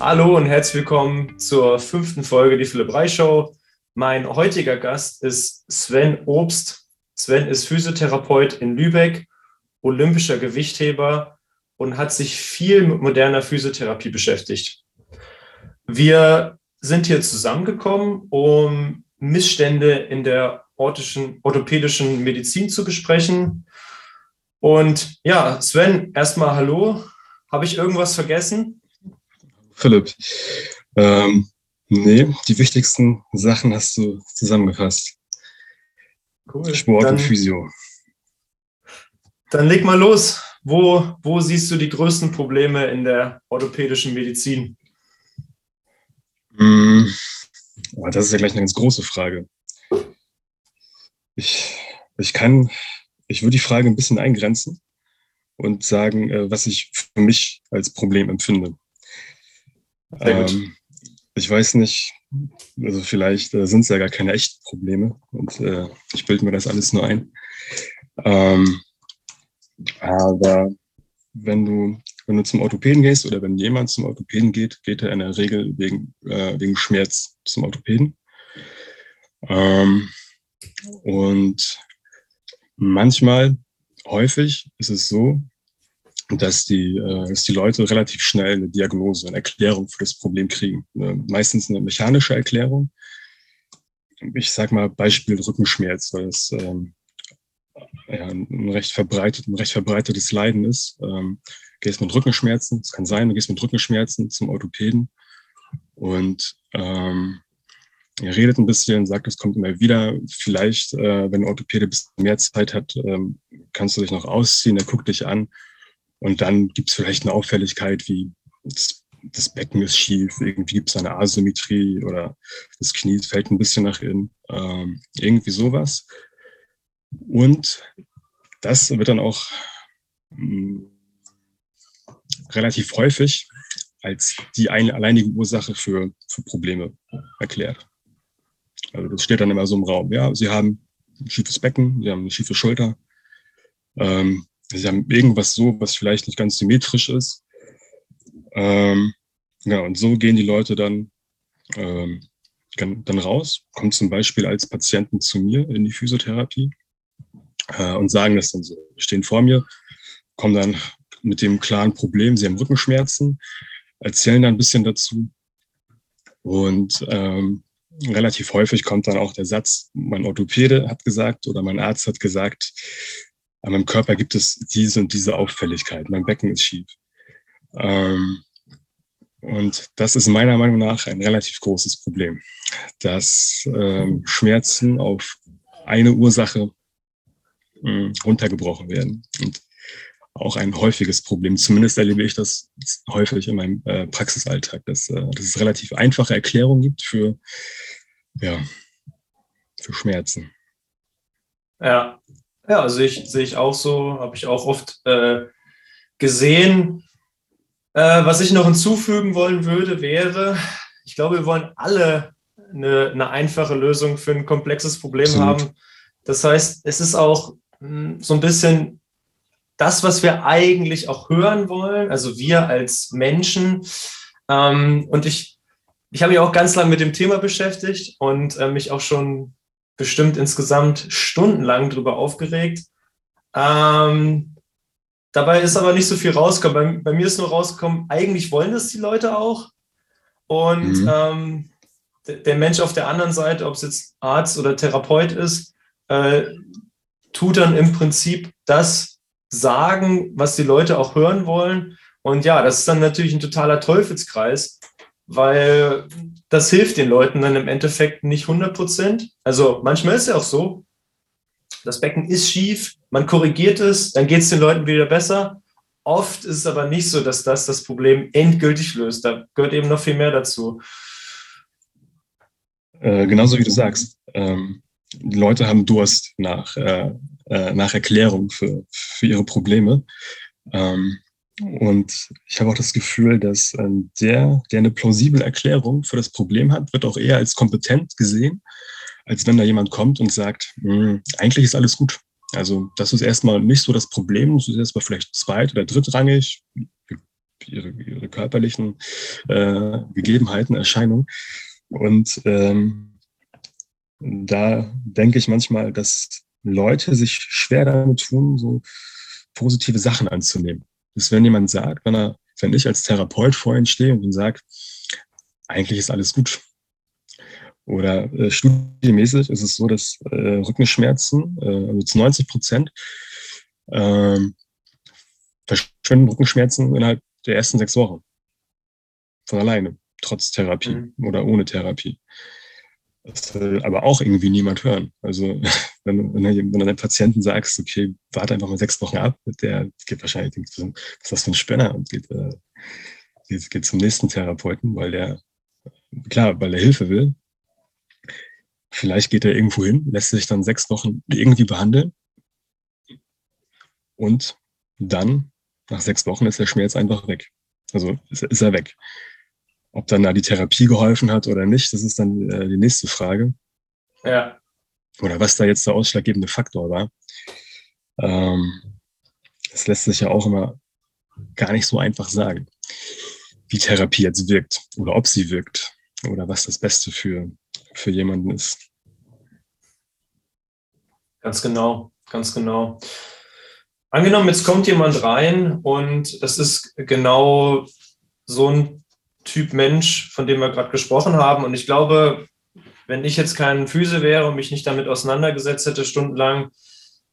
Hallo und herzlich willkommen zur fünften Folge die Philipp Reich Show. Mein heutiger Gast ist Sven Obst. Sven ist Physiotherapeut in Lübeck, olympischer Gewichtheber und hat sich viel mit moderner Physiotherapie beschäftigt. Wir sind hier zusammengekommen, um Missstände in der orthopädischen Medizin zu besprechen. Und ja, Sven, erstmal hallo. Habe ich irgendwas vergessen? Philipp, ähm, nee, die wichtigsten Sachen hast du zusammengefasst. Cool. Sport dann, und Physio. Dann leg mal los. Wo, wo siehst du die größten Probleme in der orthopädischen Medizin? Mm, das ist ja gleich eine ganz große Frage. Ich, ich kann, ich würde die Frage ein bisschen eingrenzen und sagen, äh, was ich für mich als Problem empfinde. Ähm, ich weiß nicht, also vielleicht äh, sind es ja gar keine echten Probleme und äh, ich bilde mir das alles nur ein. Ähm, aber wenn du, wenn du zum Orthopäden gehst oder wenn jemand zum Orthopäden geht, geht er in der Regel wegen, äh, wegen Schmerz zum Orthopäden. Ähm, und manchmal, häufig ist es so, dass die, äh, dass die Leute relativ schnell eine Diagnose, eine Erklärung für das Problem kriegen. Meistens eine mechanische Erklärung. Ich sag mal Beispiel Rückenschmerz, weil es ähm, ja, ein, recht verbreitet, ein recht verbreitetes Leiden ist. Ähm, gehst mit Rückenschmerzen, es kann sein, du gehst mit Rückenschmerzen zum Orthopäden und ähm, er redet ein bisschen, sagt, es kommt immer wieder. Vielleicht, äh, wenn der Orthopäde ein bisschen mehr Zeit hat, ähm, kannst du dich noch ausziehen, er guckt dich an und dann gibt es vielleicht eine Auffälligkeit wie das, Becken ist schief, irgendwie gibt es eine Asymmetrie oder das Knie fällt ein bisschen nach innen, ähm, irgendwie sowas. Und das wird dann auch mh, hm, relativ häufig als die eine alleinige Ursache für, für Probleme erklärt. Also das steht dann immer so im Raum. Ja, Sie haben ein schiefes Becken, Sie haben eine schiefe Schulter, ähm, Sie haben irgendwas so, was vielleicht nicht ganz symmetrisch ist. Ähm, ja, und so gehen die Leute dann, ähm, dann raus, kommen zum Beispiel als Patienten zu mir in die Physiotherapie äh, und sagen das dann so. Stehen vor mir, kommen dann mit dem klaren Problem, sie haben Rückenschmerzen, erzählen dann ein bisschen dazu. Und ähm, relativ häufig kommt dann auch der Satz, mein Orthopäde hat gesagt oder mein Arzt hat gesagt, an meinem Körper gibt es diese und diese Auffälligkeit, mein Becken ist schief. Ähm, und das ist meiner Meinung nach ein relativ großes Problem, dass ähm, Schmerzen auf eine Ursache mh, hm, runtergebrochen werden. Und auch ein häufiges Problem. Zumindest erlebe ich das häufig in meinem äh, Praxisalltag, dass, äh, dass es relativ einfache Erklärungen gibt für, ja, für Schmerzen. Ja, ja, sehe ich, sehe ich auch so, habe ich auch oft äh, gesehen. Äh, was ich noch hinzufügen wollen würde, wäre, ich glaube, wir wollen alle eine, eine einfache Lösung für ein komplexes Problem Absolut. haben. Das heißt, es ist auch mh, hm, so ein bisschen das, was wir eigentlich auch hören wollen, also wir als Menschen. Ähm, und ich, ich habe mich auch ganz lange mit dem Thema beschäftigt und äh, mich auch schon bestimmt insgesamt stundenlang drüber aufgeregt. Ähm, dabei ist aber nicht so viel rausgekommen. Bei, bei, mir ist nur rausgekommen, eigentlich wollen das die Leute auch. Und mhm. ähm, der Mensch auf der anderen Seite, ob es jetzt Arzt oder Therapeut ist, äh, tut dann im Prinzip das sagen, was die Leute auch hören wollen. Und ja, das ist dann natürlich ein totaler Teufelskreis, weil das hilft den Leuten dann im Endeffekt nicht 100 Prozent. Also manchmal ist es ja auch so, das Becken ist schief, man korrigiert es, dann geht es den Leuten wieder besser. Oft ist es aber nicht so, dass das das Problem endgültig löst. Da gehört eben noch viel mehr dazu. Äh, genauso wie du sagst. Ähm, die Leute haben Durst nach, äh, äh, nach Erklärung für, für ihre Probleme. Ähm, und ich habe auch das Gefühl, dass ähm, der, der eine plausible Erklärung für das Problem hat, wird auch eher als kompetent gesehen, als wenn da jemand kommt und sagt, hm, eigentlich ist alles gut. Also das ist erstmal nicht so das Problem, das ist erstmal vielleicht zweit- oder drittrangig. Ihre, ihre körperlichen äh, Gegebenheiten, Erscheinungen. Und ähm, da denke ich manchmal, dass Leute sich schwer damit tun, so positive Sachen anzunehmen. Dass wenn jemand sagt, wenn er, wenn ich als Therapeut vor ihnen stehe und sage, eigentlich ist alles gut. Oder äh, studiemäßig ist es so, dass äh, Rückenschmerzen, äh, also zu 90 Prozent, äh, verschwinden Rückenschmerzen innerhalb der ersten sechs Wochen. Von alleine, trotz Therapie mhm. oder ohne Therapie. Das will aber auch irgendwie niemand hören. Also wenn, wenn, wenn du deinem Patienten sagst, okay, warte einfach mal sechs Wochen ab, der geht wahrscheinlich, was ist das für ein Spinner und geht, äh, geht, geht zum nächsten Therapeuten, weil der, klar, weil er Hilfe will. Vielleicht geht er irgendwo hin, lässt sich dann sechs Wochen irgendwie behandeln und dann, nach sechs Wochen, ist der Schmerz einfach weg. Also ist, ist er weg. Ob dann da die Therapie geholfen hat oder nicht, das ist dann äh, die nächste Frage. Ja. Oder was da jetzt der ausschlaggebende Faktor war. Ähm, das lässt sich ja auch immer gar nicht so einfach sagen, wie Therapie jetzt wirkt oder ob sie wirkt oder was das Beste für, für jemanden ist. Ganz genau, ganz genau. Angenommen, jetzt kommt jemand rein und das ist genau so ein Typ Mensch, von dem wir gerade gesprochen haben. Und ich glaube, wenn ich jetzt kein Füße wäre und mich nicht damit auseinandergesetzt hätte, stundenlang,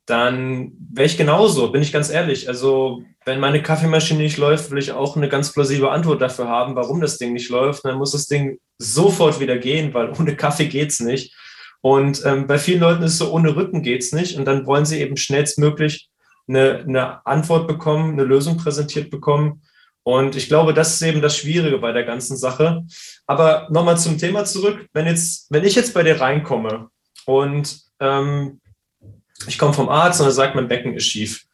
dann wäre ich genauso, bin ich ganz ehrlich. Also, wenn meine Kaffeemaschine nicht läuft, will ich auch eine ganz plausible Antwort dafür haben, warum das Ding nicht läuft. Dann muss das Ding sofort wieder gehen, weil ohne Kaffee geht es nicht. Und ähm, bei vielen Leuten ist es so, ohne Rücken geht es nicht. Und dann wollen sie eben schnellstmöglich eine, eine Antwort bekommen, eine Lösung präsentiert bekommen. Und ich glaube, das ist eben das Schwierige bei der ganzen Sache. Aber nochmal zum Thema zurück. Wenn, jetzt, wenn ich jetzt bei dir reinkomme und ähm, ich komme vom Arzt und er sagt, mein Becken ist schief.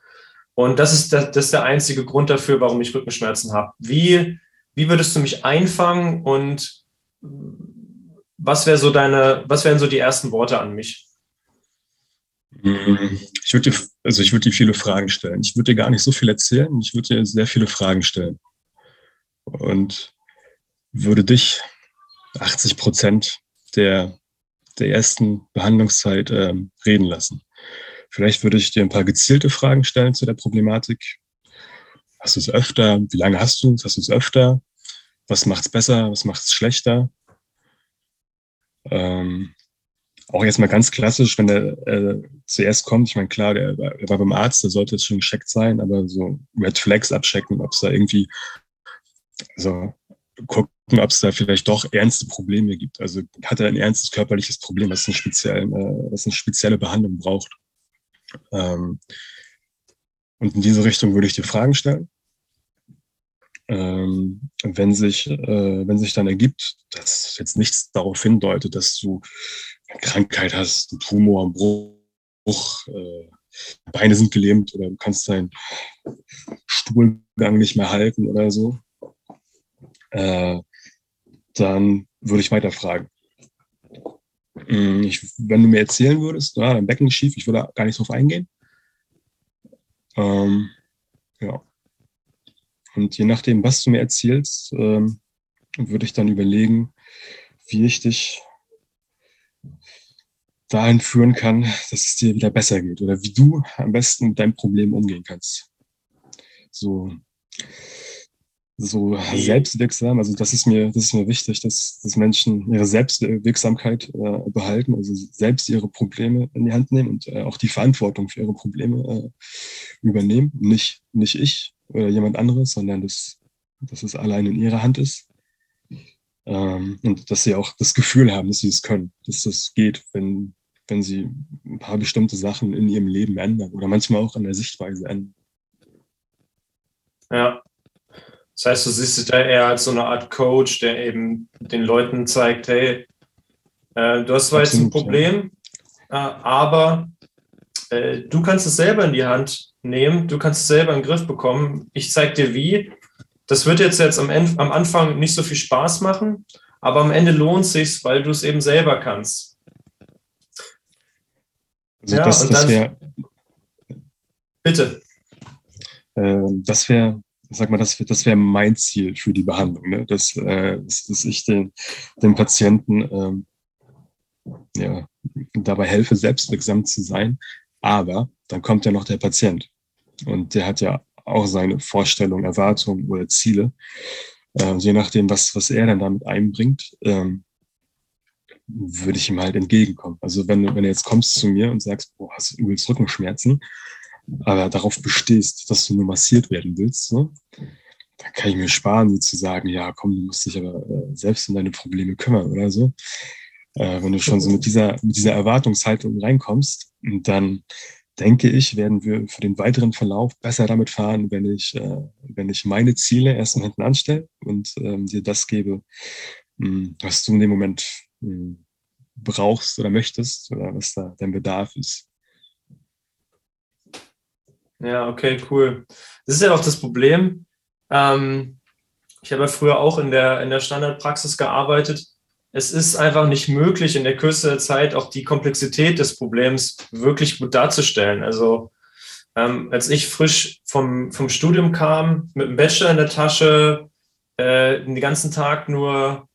Und das ist, der, das ist der einzige Grund dafür, warum ich Rückenschmerzen habe. Wie, wie würdest du mich einfangen und was wäre so deine, was wären so die ersten Worte an mich? Ich würde dir, also ich würde dir viele Fragen stellen. Ich würde dir gar nicht so viel erzählen. Ich würde dir sehr viele Fragen stellen. Und würde dich 80 Prozent der, der ersten Behandlungszeit äh, reden lassen. Vielleicht würde ich dir ein paar gezielte Fragen stellen zu der Problematik. Hast du es öfter? Wie lange hast du es? Hast du es öfter? Was macht es besser? Was macht es schlechter? Ähm, auch jetzt mal ganz klassisch, wenn der äh, zuerst kommt, ich meine, klar, der, der war beim Arzt, der sollte jetzt schon gescheckt sein, aber so Red Flags abchecken, ob es da irgendwie, also gucken, ob es da vielleicht doch ernste Probleme gibt. Also hat er ein ernstes körperliches Problem, was eine, spezielle, äh, was eine spezielle Behandlung braucht. Ähm, und in diese Richtung würde ich dir Fragen stellen. Ähm, wenn sich, äh, wenn sich dann ergibt, dass jetzt nichts darauf hindeutet, dass du Krankheit hast, einen Tumor, einen Bruch, äh, Beine sind gelähmt oder du kannst deinen Stuhlgang nicht mehr halten oder so, äh, dann würde ich weiter fragen. Mm, ich, wenn du mir erzählen würdest, ja, dein Becken ist schief, ich würde gar nicht drauf eingehen. Ähm, ja. Und je nachdem, was du mir erzählst, ähm, würde ich dann überlegen, wie ich dich dahin führen kann, dass es dir wieder besser geht oder wie du am besten mit deinem Problem umgehen kannst. So, so selbstwirksam, also das ist mir, das ist mir wichtig, dass, dass Menschen ihre Selbstwirksamkeit äh, behalten, also selbst ihre Probleme in die Hand nehmen und äh, auch die Verantwortung für ihre Probleme äh, übernehmen. Nicht, nicht ich oder jemand anderes, sondern dass, dass es allein in ihrer Hand ist. Ähm, und dass sie auch das Gefühl haben, dass sie es können, dass das geht, wenn, wenn sie ein paar bestimmte Sachen in ihrem Leben ändern oder manchmal auch an der Sichtweise ändern. Ja. Das heißt, du siehst dich da eher als so eine Art Coach, der eben den Leuten zeigt, hey, äh, du hast zwar jetzt ein Problem, ja. äh, aber äh, du kannst es selber in die Hand nehmen, du kannst es selber in den Griff bekommen. Ich zeige dir wie. Das wird jetzt, jetzt am, Ende, am Anfang nicht so viel Spaß machen, aber am Ende lohnt es sich, weil du es eben selber kannst. Also ja, das, das wäre. Bitte. Äh, das wäre sag mal, das, das wäre mein Ziel für die Behandlung, ne? dass, äh, dass, dass ich den, den Patienten ähm, ja, dabei helfe, selbstwirksam zu sein. Aber dann kommt ja noch der Patient und der hat ja auch seine Vorstellungen, Erwartungen oder Ziele. Äh, je nachdem, was, was er dann damit einbringt, ähm, würde ich ihm halt entgegenkommen. Also wenn, wenn du jetzt kommst zu mir und sagst, boah, hast du übelst Rückenschmerzen, aber darauf bestehst, dass du nur massiert werden willst, ne? dann kann ich mir sparen, zu sagen, ja, komm, du musst dich aber äh, selbst um deine Probleme kümmern oder so. Äh, wenn du schon so mit dieser, mit dieser Erwartungshaltung reinkommst, dann denke ich, werden wir für den weiteren Verlauf besser damit fahren, wenn ich, äh, wenn ich meine Ziele erstmal hinten anstelle und ähm, dir das gebe, mh, hm, was du in dem Moment mh, hm, brauchst oder möchtest oder was da dein Bedarf ist. Ja, okay, cool. Das ist ja auch das Problem. Ähm, ich habe ja früher auch in der, in der Standardpraxis gearbeitet. Es ist einfach nicht möglich, in der Kürze der Zeit auch die Komplexität des Problems wirklich gut darzustellen. Also ähm, als ich frisch vom, vom Studium kam, mit einem Bachelor in der Tasche, äh, den ganzen Tag nur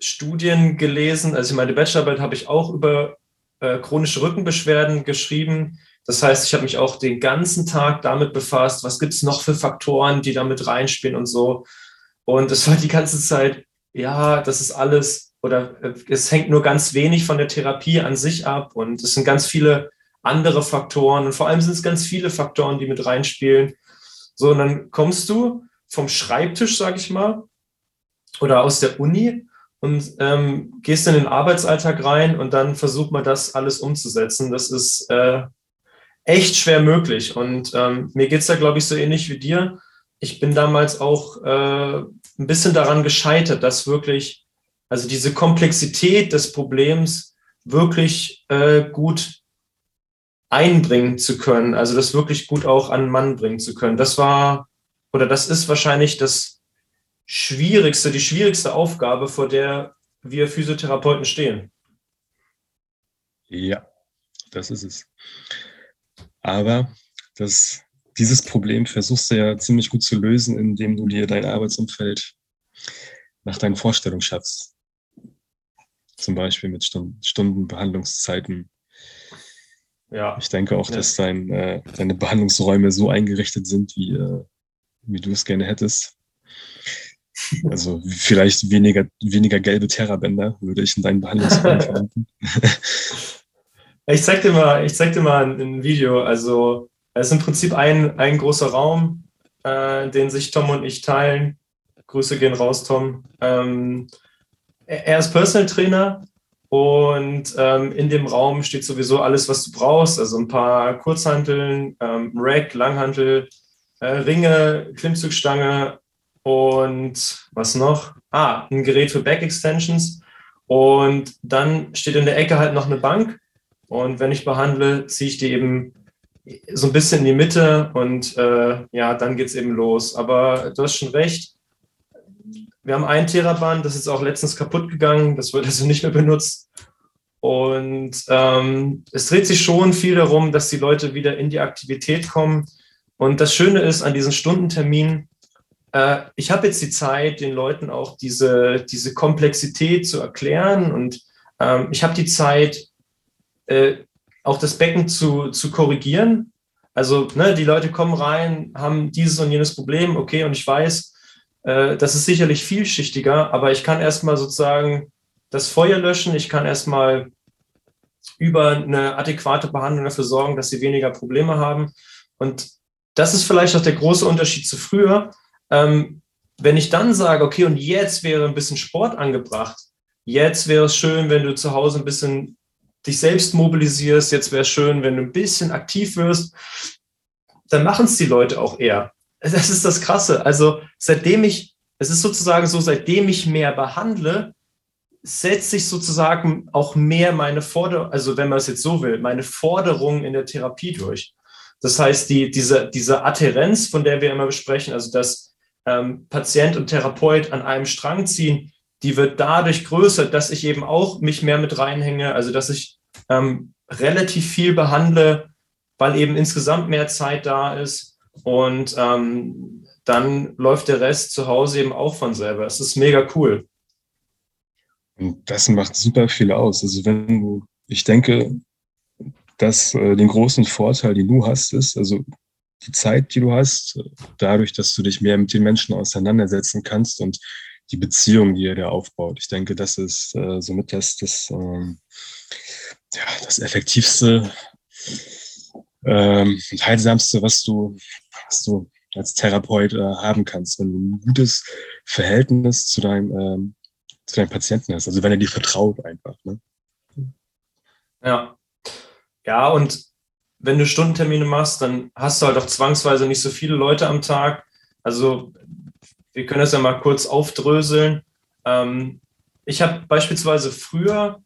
Studien gelesen. Also meine Bachelorarbeit habe ich auch über äh, chronische Rückenbeschwerden geschrieben. Das heißt, ich habe mich auch den ganzen Tag damit befasst, was gibt es noch für Faktoren, die damit reinspielen und so. Und es war die ganze Zeit, ja, das ist alles oder äh, es hängt nur ganz wenig von der Therapie an sich ab und es sind ganz viele andere Faktoren und vor allem sind es ganz viele Faktoren, die mit reinspielen. So, und dann kommst du vom Schreibtisch, sag ich mal, oder aus der Uni und ähm, gehst in den Arbeitsalltag rein und dann versuch mal das alles umzusetzen. Das ist äh, echt schwer möglich. Und ähm, mir geht's da, glaube ich, so ähnlich wie dir. Ich bin damals auch äh, ein bisschen daran gescheitert, dass wirklich, also diese Komplexität des Problems wirklich äh, gut einbringen zu können, also das wirklich gut auch an Mann bringen zu können. Das war, oder das ist wahrscheinlich das schwierigste, die schwierigste Aufgabe, vor der wir Physiotherapeuten stehen. Ja, das ist es. Aber das, dieses Problem versuchst du ja ziemlich gut zu lösen, indem du dir dein Arbeitsumfeld nach deinen Vorstellungen schaffst. Zum Beispiel mit Stunden, Stunden Behandlungszeiten. Ja. Ich denke auch, ja. dass dein, äh, deine Behandlungsräume so eingerichtet sind, wie, äh, wie du es gerne hättest. Also vielleicht weniger, weniger gelbe Terrabänder würde ich in deinen Behandlungsplan verwenden. Ich zeig dir mal, ich zeig dir mal ein Video. Also es ist im Prinzip ein, ein großer Raum, äh, den sich Tom und ich teilen. Grüße gehen raus, Tom. Ähm, er ist Personal Trainer und ähm, in dem Raum steht sowieso alles, was du brauchst. Also ein paar Kurzhanteln, ähm, Rack, Langhantel, äh, Ringe, Klimmzugstange, und was noch? Ah, ein Gerät für Back Extensions. Und dann steht in der Ecke halt noch eine Bank. Und wenn ich behandle, ziehe ich die eben so ein bisschen in die Mitte und äh, ja, dann geht es eben los. Aber du hast schon recht. Wir haben ein Theraband, das ist auch letztens kaputt gegangen, das wird also nicht mehr benutzt. Und ähm, es dreht sich schon viel darum, dass die Leute wieder in die Aktivität kommen. Und das Schöne ist an diesen Stundenterminen, äh, ich habe jetzt die Zeit, den Leuten auch diese, diese Komplexität zu erklären und ähm, ich habe die Zeit, äh, auch das Becken zu, zu korrigieren. Also ne, die Leute kommen rein, haben dieses und jenes Problem, okay, und ich weiß, äh, das ist sicherlich vielschichtiger, aber ich kann erstmal sozusagen das Feuer löschen, ich kann erstmal über eine adäquate Behandlung dafür sorgen, dass sie weniger Probleme haben. Und das ist vielleicht auch der große Unterschied zu früher. Ähm, wenn ich dann sage, okay, und jetzt wäre ein bisschen Sport angebracht, jetzt wäre es schön, wenn du zu Hause ein bisschen dich selbst mobilisierst, jetzt wäre es schön, wenn du ein bisschen aktiv wirst, dann machen es die Leute auch eher. Das ist das Krasse. Also seitdem ich, es ist sozusagen so, seitdem ich mehr behandle, setzt sich sozusagen auch mehr meine Forderung, also wenn man es jetzt so will, meine Forderung in der Therapie durch. Das heißt, die, diese, diese Adherenz, von der wir immer besprechen, also dass ähm, Patient und Therapeut an einem Strang ziehen, die wird dadurch größer, dass ich eben auch mich mehr mit reinhänge, also dass ich ähm, relativ viel behandle, weil eben insgesamt mehr Zeit da ist. Und ähm, dann läuft der Rest zu Hause eben auch von selber. Es ist mega cool. Und das macht super viel aus. Also wenn du, ich denke, dass äh, den großen Vorteil, den du hast, ist, also die Zeit, die du hast, dadurch, dass du dich mehr mit den Menschen auseinandersetzen kannst und die Beziehung, die er da aufbaut. Ich denke, das ist äh, somit das, das, ähm, ja, das effektivste ähm, und heilsamste, was du, was du als Therapeut äh, haben kannst, wenn du ein gutes Verhältnis zu deinem, ähm, zu deinem Patienten hast. Also wenn er dir vertraut einfach. Ne? Ja. Ja, und wenn du Stundentermine machst, dann hast du halt auch zwangsweise nicht so viele Leute am Tag. Also wir können das ja mal kurz aufdröseln. Ähm, ich habe beispielsweise früher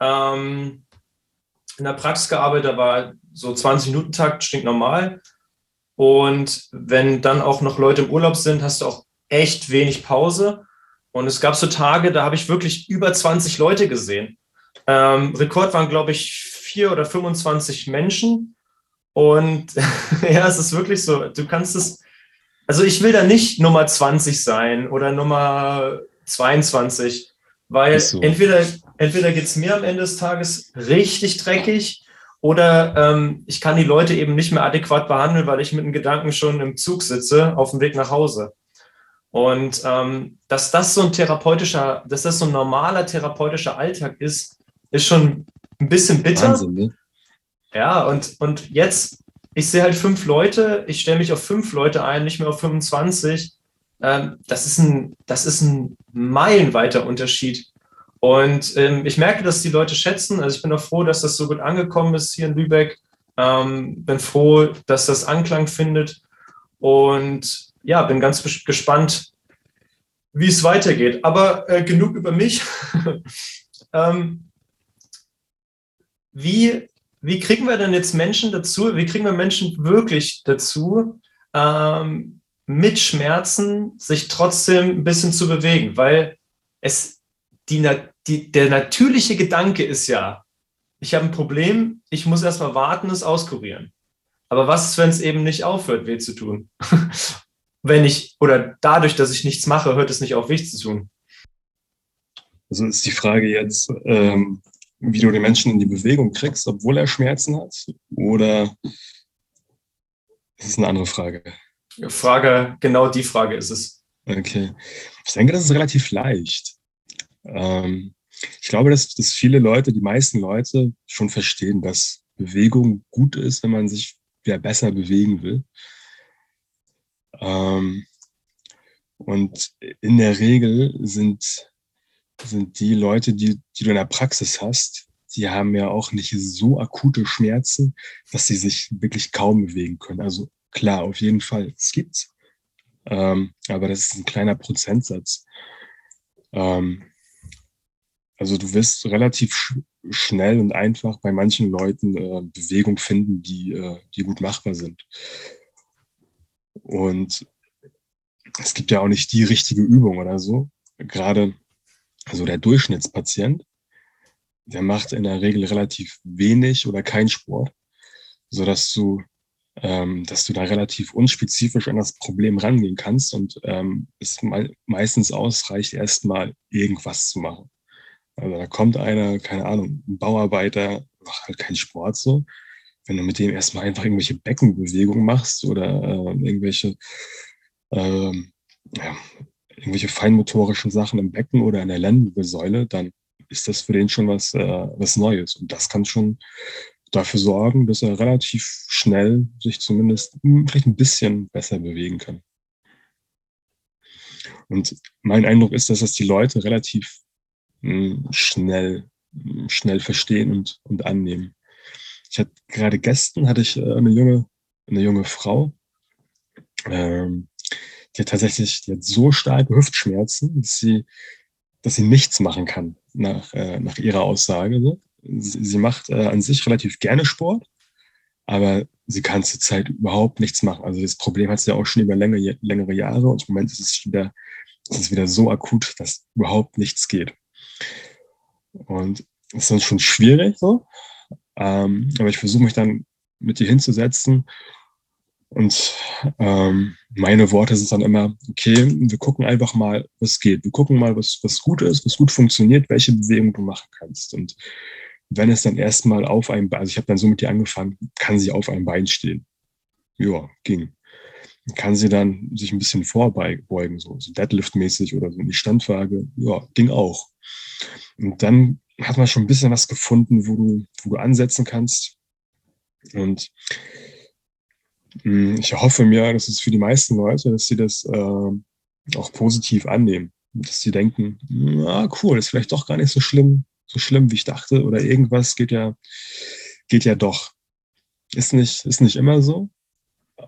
ähm, in der Praxis gearbeitet, da war so 20-Minuten-Takt, stinknormal. Und wenn dann auch noch Leute im Urlaub sind, hast du auch echt wenig Pause. Und es gab so Tage, da habe ich wirklich über 20 Leute gesehen. Ähm, Rekord waren, glaube ich, vier oder 25 Menschen. Und ja, es ist wirklich so, du kannst es, also ich will da nicht Nummer 20 sein oder Nummer 22, weil so. entweder, entweder geht es mir am Ende des Tages richtig dreckig oder ähm, ich kann die Leute eben nicht mehr adäquat behandeln, weil ich mit den Gedanken schon im Zug sitze, auf dem Weg nach Hause. Und ähm, dass das so ein therapeutischer, dass das so ein normaler therapeutischer Alltag ist, ist schon ein bisschen bitter. Wahnsinn, ne? Ja, und, und jetzt, ich sehe halt fünf Leute, ich stelle mich auf fünf Leute ein, nicht mehr auf 25. Ähm, das, ist ein, das ist ein meilenweiter Unterschied und ähm, ich merke, dass die Leute schätzen. Also ich bin auch froh, dass das so gut angekommen ist hier in Lübeck. Ähm, bin froh, dass das Anklang findet. Und ja, bin ganz gespannt, wie es weitergeht. Aber äh, genug über mich. ähm, wie, wie kriegen wir denn jetzt Menschen dazu, wie kriegen wir Menschen wirklich dazu, ähm, mit Schmerzen sich trotzdem ein bisschen zu bewegen? Weil es die, die, der natürliche Gedanke ist ja, ich habe ein Problem, ich muss erstmal warten, es auskurieren. Aber was ist, wenn es eben nicht aufhört, weh zu tun? wenn ich, oder dadurch, dass ich nichts mache, hört es nicht auf, weh zu tun. Also ist die Frage jetzt, ähm, wie du den Menschen in die Bewegung kriegst, obwohl er Schmerzen hat? Oder ist es eine andere Frage? Frage, genau die Frage ist es. Okay. Ich denke, das ist relativ leicht. Ähm, ich glaube, dass, dass viele Leute, die meisten Leute schon verstehen, dass Bewegung gut ist, wenn man sich wieder besser bewegen will. Ähm, und in der Regel sind, sind die Leute, die, die du in der Praxis hast, die haben ja auch nicht so akute Schmerzen, dass sie sich wirklich kaum bewegen können. Also klar, auf jeden Fall, es gibt's. Ähm, aber das ist ein kleiner Prozentsatz. Ähm, also du wirst relativ sch schnell und einfach bei manchen Leuten äh, Bewegung finden, die, äh, die gut machbar sind. Und es gibt ja auch nicht die richtige Übung oder so. Gerade also der Durchschnittspatient, der macht in der Regel relativ wenig oder keinen Sport, so dass du, ähm, dass du da relativ unspezifisch an das Problem rangehen kannst und ähm, es me meistens ausreicht, erstmal irgendwas zu machen. Also da kommt einer, keine Ahnung, ein Bauarbeiter, macht halt keinen Sport so. Wenn du mit dem erstmal einfach irgendwelche Beckenbewegungen machst oder äh, irgendwelche, äh, ja, irgendwelche feinmotorischen Sachen im Becken oder in der Lendenwirbelsäule, dann ist das für den schon was, äh, was Neues. Und das kann schon dafür sorgen, dass er relativ schnell sich zumindest vielleicht ein bisschen besser bewegen kann. Und mein Eindruck ist, dass das die Leute relativ schnell, schnell verstehen und, und annehmen. Ich hatte gerade gestern hatte ich äh, eine junge, eine junge Frau, ähm, die hat tatsächlich, die hat so starke Hüftschmerzen, dass sie, dass sie nichts machen kann, nach, äh, nach ihrer Aussage. Sie, sie macht äh, an sich relativ gerne Sport, aber sie kann zurzeit überhaupt nichts machen. Also das Problem hat sie ja auch schon über längere, längere Jahre und im Moment ist es wieder, ist es wieder so akut, dass überhaupt nichts geht. Und das ist dann schon schwierig so. Ähm, aber ich versuche mich dann mit dir hinzusetzen Und ähm, meine Worte sind dann immer, okay, wir gucken einfach mal, was geht. Wir gucken mal, was, was gut ist, was gut funktioniert, welche Bewegung du machen kannst. Und wenn es dann erstmal auf einem Bein, also ich habe dann so mit dir angefangen, kann sie auf einem Bein stehen. Ja, ging. Kann sie dann sich ein bisschen vorbeugen, so, so Deadlift-mäßig oder so in die Standwaage. Ja, ging auch. Und dann hat man schon ein bisschen was gefunden, wo du, wo du ansetzen kannst. Und ich hoffe mir, dass es für die meisten Leute, dass sie das äh, auch positiv annehmen. Dass sie denken, na cool, ist vielleicht doch gar nicht so schlimm, so schlimm, wie ich dachte, oder irgendwas geht ja, geht ja doch. Ist nicht, ist nicht immer so.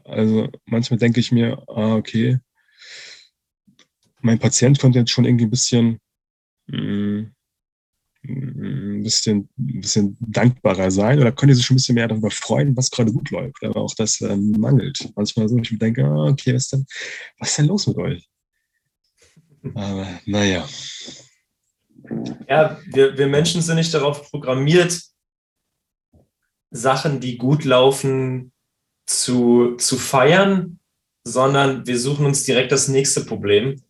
Also manchmal denke ich mir, ah, okay, mein Patient könnte jetzt schon irgendwie ein bisschen mh, hm, ein bisschen, ein bisschen dankbarer sein oder können die sich schon ein bisschen mehr darüber freuen, was gerade gut läuft, aber auch das ähm, mangelt. Manchmal so, ich denke, ah, okay, was ist, denn, was ist denn los mit euch? Aber naja. Ja, wir, wir Menschen sind nicht darauf programmiert, Sachen, die gut laufen, zu, zu feiern, sondern wir suchen uns direkt das nächste Problem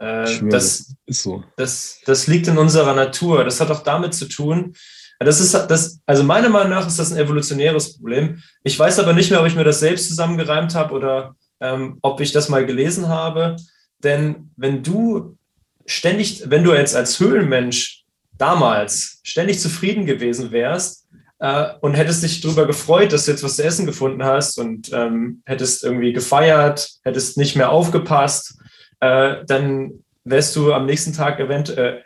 äh, das, ist so. Das, das liegt in unserer Natur. Das hat auch damit zu tun, das ist das, also meiner Meinung nach ist das ein evolutionäres Problem. Ich weiß aber nicht mehr, ob ich mir das selbst zusammengereimt habe oder ähm, ob ich das mal gelesen habe. Denn wenn du ständig, wenn du jetzt als Höhlenmensch damals ständig zufrieden gewesen wärst äh, und hättest dich darüber gefreut, dass du jetzt was zu essen gefunden hast und ähm, hättest irgendwie gefeiert, hättest nicht mehr aufgepasst, äh, dann wärst du am nächsten Tag eventuell, äh,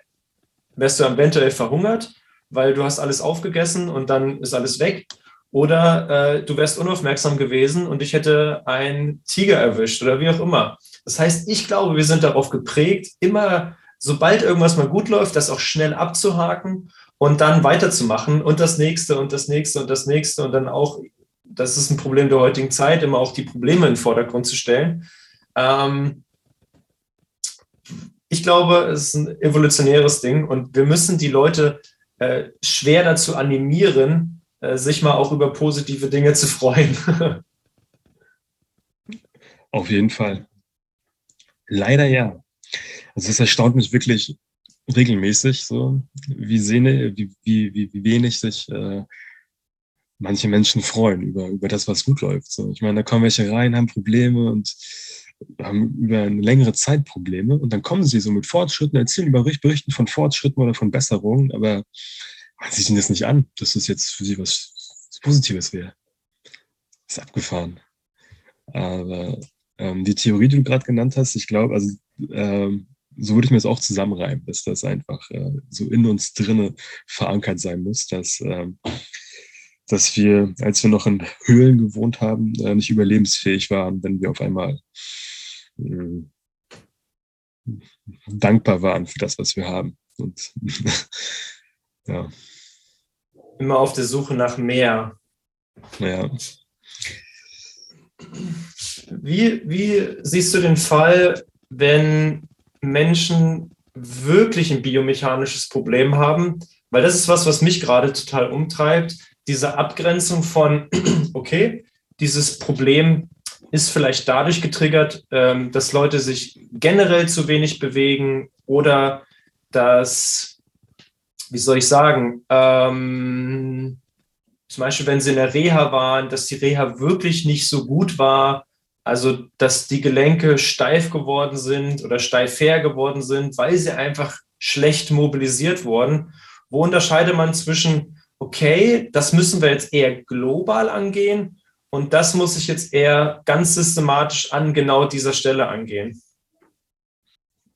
wärst du eventuell verhungert, weil du hast alles aufgegessen und dann ist alles weg. Oder äh, du wärst unaufmerksam gewesen und ich hätte einen Tiger erwischt oder wie auch immer. Das heißt, ich glaube, wir sind darauf geprägt, immer, sobald irgendwas mal gut läuft, das auch schnell abzuhaken und dann weiterzumachen und das nächste und das nächste und das nächste und dann auch, das ist ein Problem der heutigen Zeit, immer auch die Probleme in den Vordergrund zu stellen. Ähm, ich glaube, es ist ein evolutionäres Ding und wir müssen die Leute äh, schwer dazu animieren, äh, sich mal auch über positive Dinge zu freuen. Auf jeden Fall. Leider ja. Also es erstaunt mich wirklich regelmäßig, so wie, sehne, wie, wie, wie, wenig sich äh, manche Menschen freuen über, über das, was gut läuft. So. Ich meine, da kommen welche rein, haben Probleme und haben über eine längere Zeit Probleme und dann kommen sie so mit Fortschritten, erzählen über Berichten von Fortschritten oder von Besserungen, aber man sieht ihnen das nicht an, dass das jetzt für sie was Positives wäre. ist abgefahren. Aber ähm, die Theorie, die du gerade genannt hast, ich glaube, also ähm, so würde ich mir das auch zusammenreimen, dass das einfach äh, so in uns drinne verankert sein muss, dass, ähm, dass wir, als wir noch in Höhlen gewohnt haben, äh, nicht überlebensfähig waren, wenn wir auf einmal äh, dankbar waren für das, was wir haben. Und ja. Immer auf der Suche nach mehr. Ja. Wie, wie siehst du den Fall, wenn Menschen wirklich ein biomechanisches Problem haben? Weil das ist was, was mich gerade total umtreibt. Diese Abgrenzung von, okay, dieses Problem ist vielleicht dadurch getriggert, ähm, dass Leute sich generell zu wenig bewegen oder dass, wie soll ich sagen, ähm, zum Beispiel, wenn sie in der Reha waren, dass die Reha wirklich nicht so gut war, also dass die Gelenke steif geworden sind oder steifer geworden sind, weil sie einfach schlecht mobilisiert wurden. Wo unterscheidet man zwischen, okay, das müssen wir jetzt eher global angehen und das muss ich jetzt eher ganz systematisch an genau dieser Stelle angehen.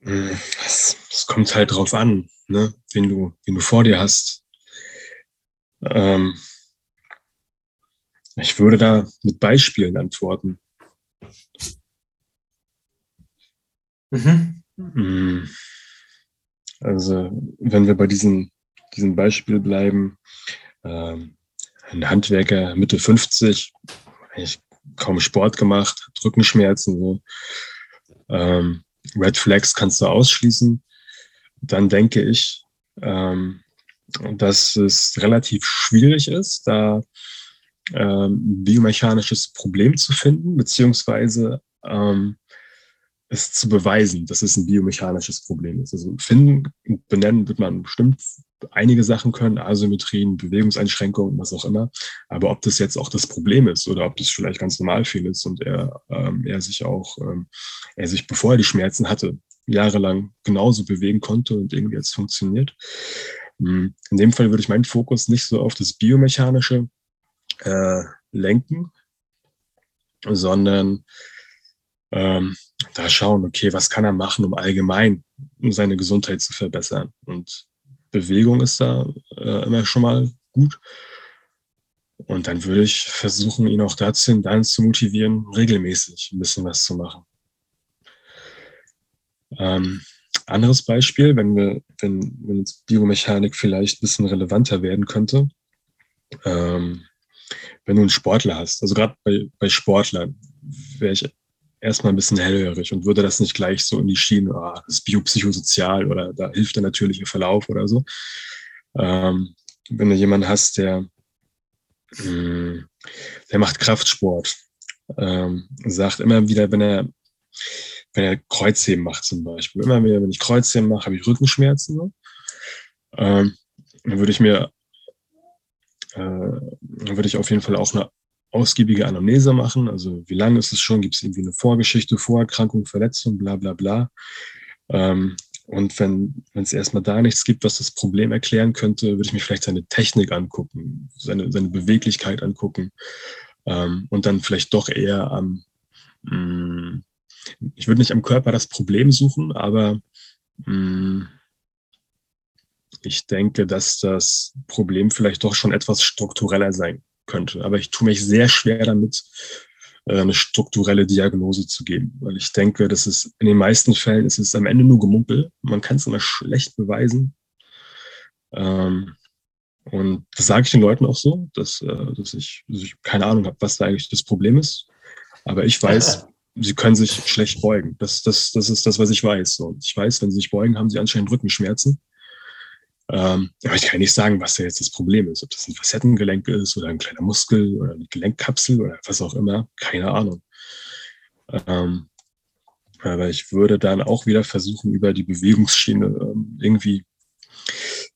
Es, es kommt halt drauf an, ne? wen, du, wen du vor dir hast. Ähm, ich würde da mit Beispielen antworten. Mhm. Hm. Also, wenn wir bei diesem, diesem Beispiel bleiben, ähm, ein Handwerker Mitte 50 eigentlich kaum Sport gemacht, Rückenschmerzen. So. Ähm, Red Flags kannst du ausschließen. Dann denke ich, ähm, dass es relativ schwierig ist, da ähm, biomechanisches Problem zu finden, beziehungsweise ähm, es zu beweisen, dass es ein biomechanisches Problem ist. Also finden und benennen wird man bestimmt einige Sachen können, Asymmetrien, Bewegungseinschränkungen, was auch immer. Aber ob das jetzt auch das Problem ist oder ob das vielleicht ganz normal viel ist und er, ähm, er sich auch, ähm, er sich, bevor er die Schmerzen hatte, jahrelang genauso bewegen konnte und irgendwie jetzt funktioniert. Hm, in dem Fall würde ich meinen Fokus nicht so auf das Biomechanische äh, lenken, sondern ähm, da schauen, okay, was kann er machen, um allgemein seine Gesundheit zu verbessern. Und Bewegung ist da äh, immer schon mal gut. Und dann würde ich versuchen, ihn auch dazu dann zu motivieren, regelmäßig ein bisschen was zu machen. Ähm, anderes Beispiel, wenn wir, wenn, wenn jetzt Biomechanik vielleicht ein bisschen relevanter werden könnte, ähm, wenn du einen Sportler hast, also gerade bei, bei Sportlern wäre ich erstmal ein bisschen hellhörig und würde das nicht gleich so in die Schiene, ah, das ist biopsychosozial oder da hilft der natürliche Verlauf oder so. Ähm, wenn du jemanden hast, der, mh, hm, der macht Kraftsport, ähm, sagt immer wieder, wenn er, wenn er Kreuzheben macht zum Beispiel, immer wieder, wenn ich Kreuzheben mache, habe ich Rückenschmerzen. So. Ähm, dann würde ich mir, äh, dann würde ich auf jeden Fall auch eine ausgiebige Anamnese machen. Also wie lange ist es schon? Gibt es irgendwie eine Vorgeschichte, Vorerkrankung, Verletzung, bla bla bla. Ähm, und wenn es erstmal da nichts gibt, was das Problem erklären könnte, würde ich mich vielleicht seine Technik angucken, seine, seine Beweglichkeit angucken ähm, und dann vielleicht doch eher am, mh, mm, ich würde nicht am Körper das Problem suchen, aber mh, mm, ich denke, dass das Problem vielleicht doch schon etwas struktureller sein könnte. Aber ich tue mich sehr schwer damit, äh, eine strukturelle Diagnose zu geben, weil ich denke, dass es in den meisten Fällen ist es am Ende nur Gemumpel. Man kann es immer schlecht beweisen. Ähm, und das sage ich den Leuten auch so, dass, äh, dass, ich, dass ich keine Ahnung habe, was da eigentlich das Problem ist. Aber ich weiß, sie können sich schlecht beugen. Das, das, das ist das, was ich weiß. Und ich weiß, wenn sie sich beugen, haben sie anscheinend Rückenschmerzen. Ähm, aber ich kann nicht sagen, was da jetzt das Problem ist. Ob das ein Facettengelenk ist oder ein kleiner Muskel oder eine Gelenkkapsel oder was auch immer. Keine Ahnung. Ähm, aber ich würde dann auch wieder versuchen, über die Bewegungsschiene ähm, irgendwie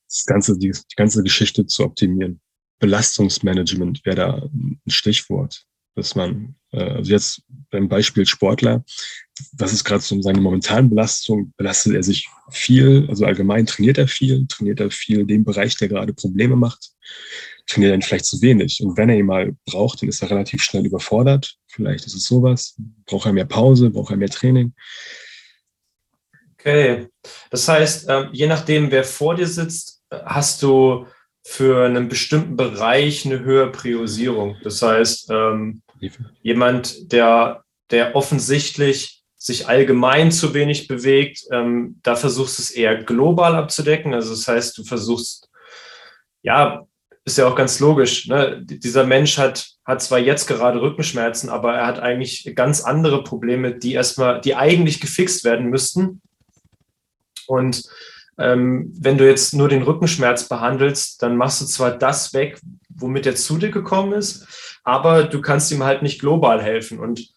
das ganze, die, die ganze Geschichte zu optimieren. Belastungsmanagement wäre da ein Stichwort dass man, äh, also jetzt beim Beispiel Sportler, was ist gerade so seine momentane Belastung? Belastet er sich viel? Also allgemein trainiert er viel? Trainiert er viel den Bereich, der gerade Probleme macht? Trainiert er vielleicht zu wenig? Und wenn er ihn mal braucht, dann ist er relativ schnell überfordert. Vielleicht ist es sowas. Braucht er mehr Pause? Braucht er mehr Training? Okay. Das heißt, ähm, je nachdem, wer vor dir sitzt, hast du für einen bestimmten Bereich eine höhere Priorisierung. Das heißt, ähm, jemand, der, der offensichtlich sich allgemein zu wenig bewegt, ähm, da versuchst du es eher global abzudecken. Also das heißt, du versuchst, ja, ist ja auch ganz logisch. Ne? Dieser Mensch hat, hat zwar jetzt gerade Rückenschmerzen, aber er hat eigentlich ganz andere Probleme, die erstmal, die eigentlich gefixt werden müssten. Und ähm, wenn du jetzt nur den Rückenschmerz behandelst, dann machst du zwar das weg, womit er zu dir gekommen ist, aber du kannst ihm halt nicht global helfen. Und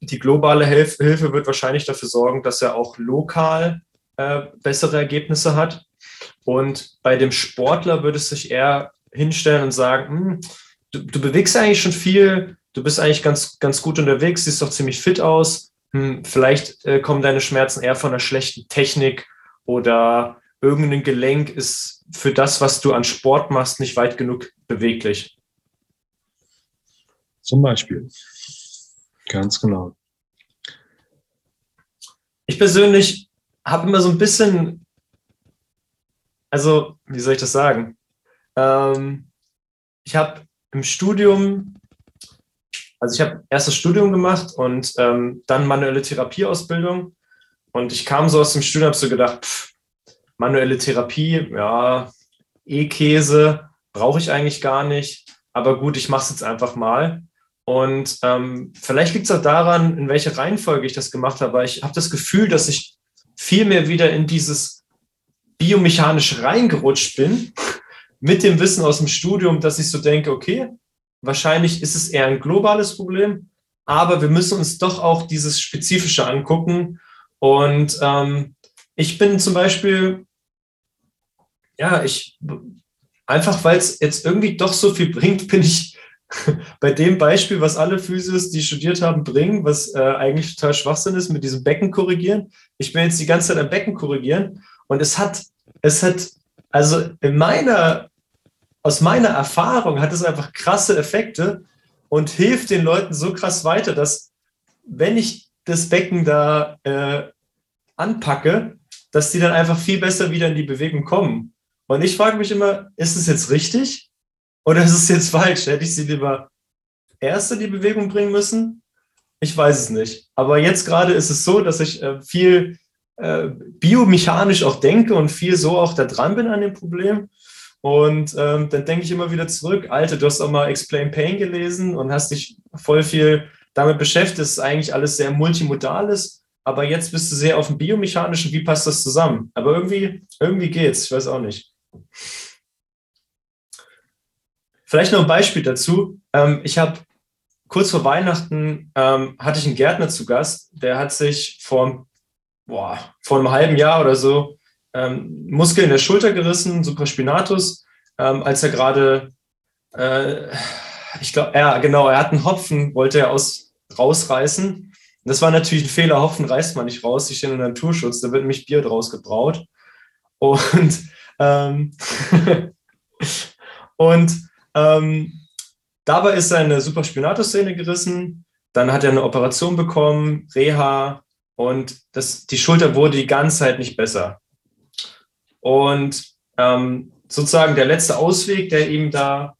die globale Hilf Hilfe wird wahrscheinlich dafür sorgen, dass er auch lokal äh, bessere Ergebnisse hat. Und bei dem Sportler würde es sich eher hinstellen und sagen, hm, du, du, bewegst eigentlich schon viel, du bist eigentlich ganz, ganz gut unterwegs, siehst doch ziemlich fit aus. Hm, vielleicht äh, kommen deine Schmerzen eher von einer schlechten Technik oder irgendein Gelenk ist für das, was du an Sport machst, nicht weit genug beweglich. Zum Beispiel. Ganz genau. Ich persönlich habe immer so ein bisschen, also wie soll ich das sagen? Ähm, ich habe im Studium, also ich habe erst das Studium gemacht und ähm, dann manuelle Therapieausbildung und ich kam so aus dem Studium, habe so gedacht, pff, manuelle Therapie, ja, E-Käse brauche ich eigentlich gar nicht. Aber gut, ich mache es jetzt einfach mal. Und ähm, vielleicht liegt es auch daran, in welcher Reihenfolge ich das gemacht habe. Aber ich habe das Gefühl, dass ich viel mehr wieder in dieses biomechanisch reingerutscht bin mit dem Wissen aus dem Studium, dass ich so denke, okay, wahrscheinlich ist es eher ein globales Problem, aber wir müssen uns doch auch dieses Spezifische angucken. Und ähm, ich bin zum Beispiel, ja, ich, einfach weil es jetzt irgendwie doch so viel bringt, bin ich bei dem Beispiel, was alle Physios, die studiert haben, bringen, was äh, eigentlich total Schwachsinn ist, mit diesem Becken korrigieren. Ich bin jetzt die ganze Zeit am Becken korrigieren und es hat, es hat, also in meiner, aus meiner Erfahrung hat es einfach krasse Effekte und hilft den Leuten so krass weiter, dass wenn ich das Becken da äh, anpacke, dass die dann einfach viel besser wieder in die Bewegung kommen. Und ich frage mich immer, ist es jetzt richtig? Oder ist es jetzt falsch? Hätte ich sie lieber erst in die Bewegung bringen müssen? Ich weiß es nicht. Aber jetzt gerade ist es so, dass ich äh, viel äh, biomechanisch auch denke und viel so auch da dran bin an dem Problem. Und ähm, dann denke ich immer wieder zurück, Alter, du hast auch mal Explain Pain gelesen und hast dich voll viel damit beschäftigt, dass eigentlich alles sehr multimodal ist. Aber jetzt bist du sehr auf dem biomechanischen, wie passt das zusammen? Aber irgendwie, irgendwie geht's, ich weiß auch nicht. Vielleicht noch ein Beispiel dazu. Ähm, ich habe kurz vor Weihnachten ähm, hatte ich einen Gärtner zu Gast, der hat sich vor, boah, vor einem halben Jahr oder so ähm, Muskel in der Schulter gerissen, Supraspinatus, als er gerade, äh, ich glaube, ja, genau, er hat einen Hopfen, wollte er aus, rausreißen. Das war natürlich ein Fehler, Hopfen reißt man nicht raus, die stehen unter Naturschutz, da wird nämlich Bier draus gebraut. Und, ähm, und ähm, dabei ist seine Supraspinatus-Szene gerissen. Dann hat er eine Operation bekommen, Reha, und das, die Schulter wurde die ganze Zeit nicht besser. Und ähm, sozusagen der letzte Ausweg, der ihm da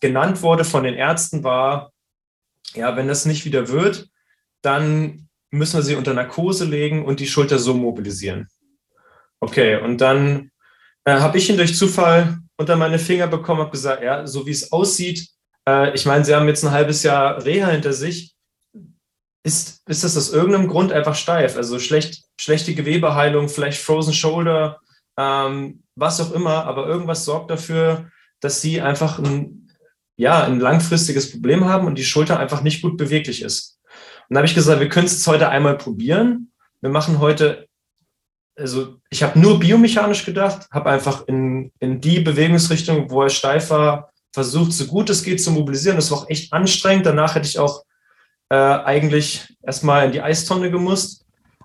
genannt wurde von den Ärzten, war, ja, wenn das nicht wieder wird, dann müssen wir sie unter Narkose legen und die Schulter so mobilisieren. Okay, und dann äh, habe ich ihn durch Zufall unter meine Finger bekommen, habe gesagt, ja, so wie es aussieht, äh, ich meine, Sie haben jetzt ein halbes Jahr Reha hinter sich, ist, ist das aus irgendeinem Grund einfach steif? Also schlecht, schlechte Gewebeheilung, vielleicht Frozen Shoulder, ähm, was auch immer, aber irgendwas sorgt dafür, dass Sie einfach ein, ja, ein langfristiges Problem haben und die Schulter einfach nicht gut beweglich ist. Und da habe ich gesagt, wir können es heute einmal probieren. Wir machen heute also ich habe nur biomechanisch gedacht, habe einfach in, in die Bewegungsrichtung, wo er steif war, versucht, so gut es geht zu mobilisieren. Das war auch echt anstrengend. Danach hätte ich auch äh, eigentlich erstmal in die Eistonne gemusst.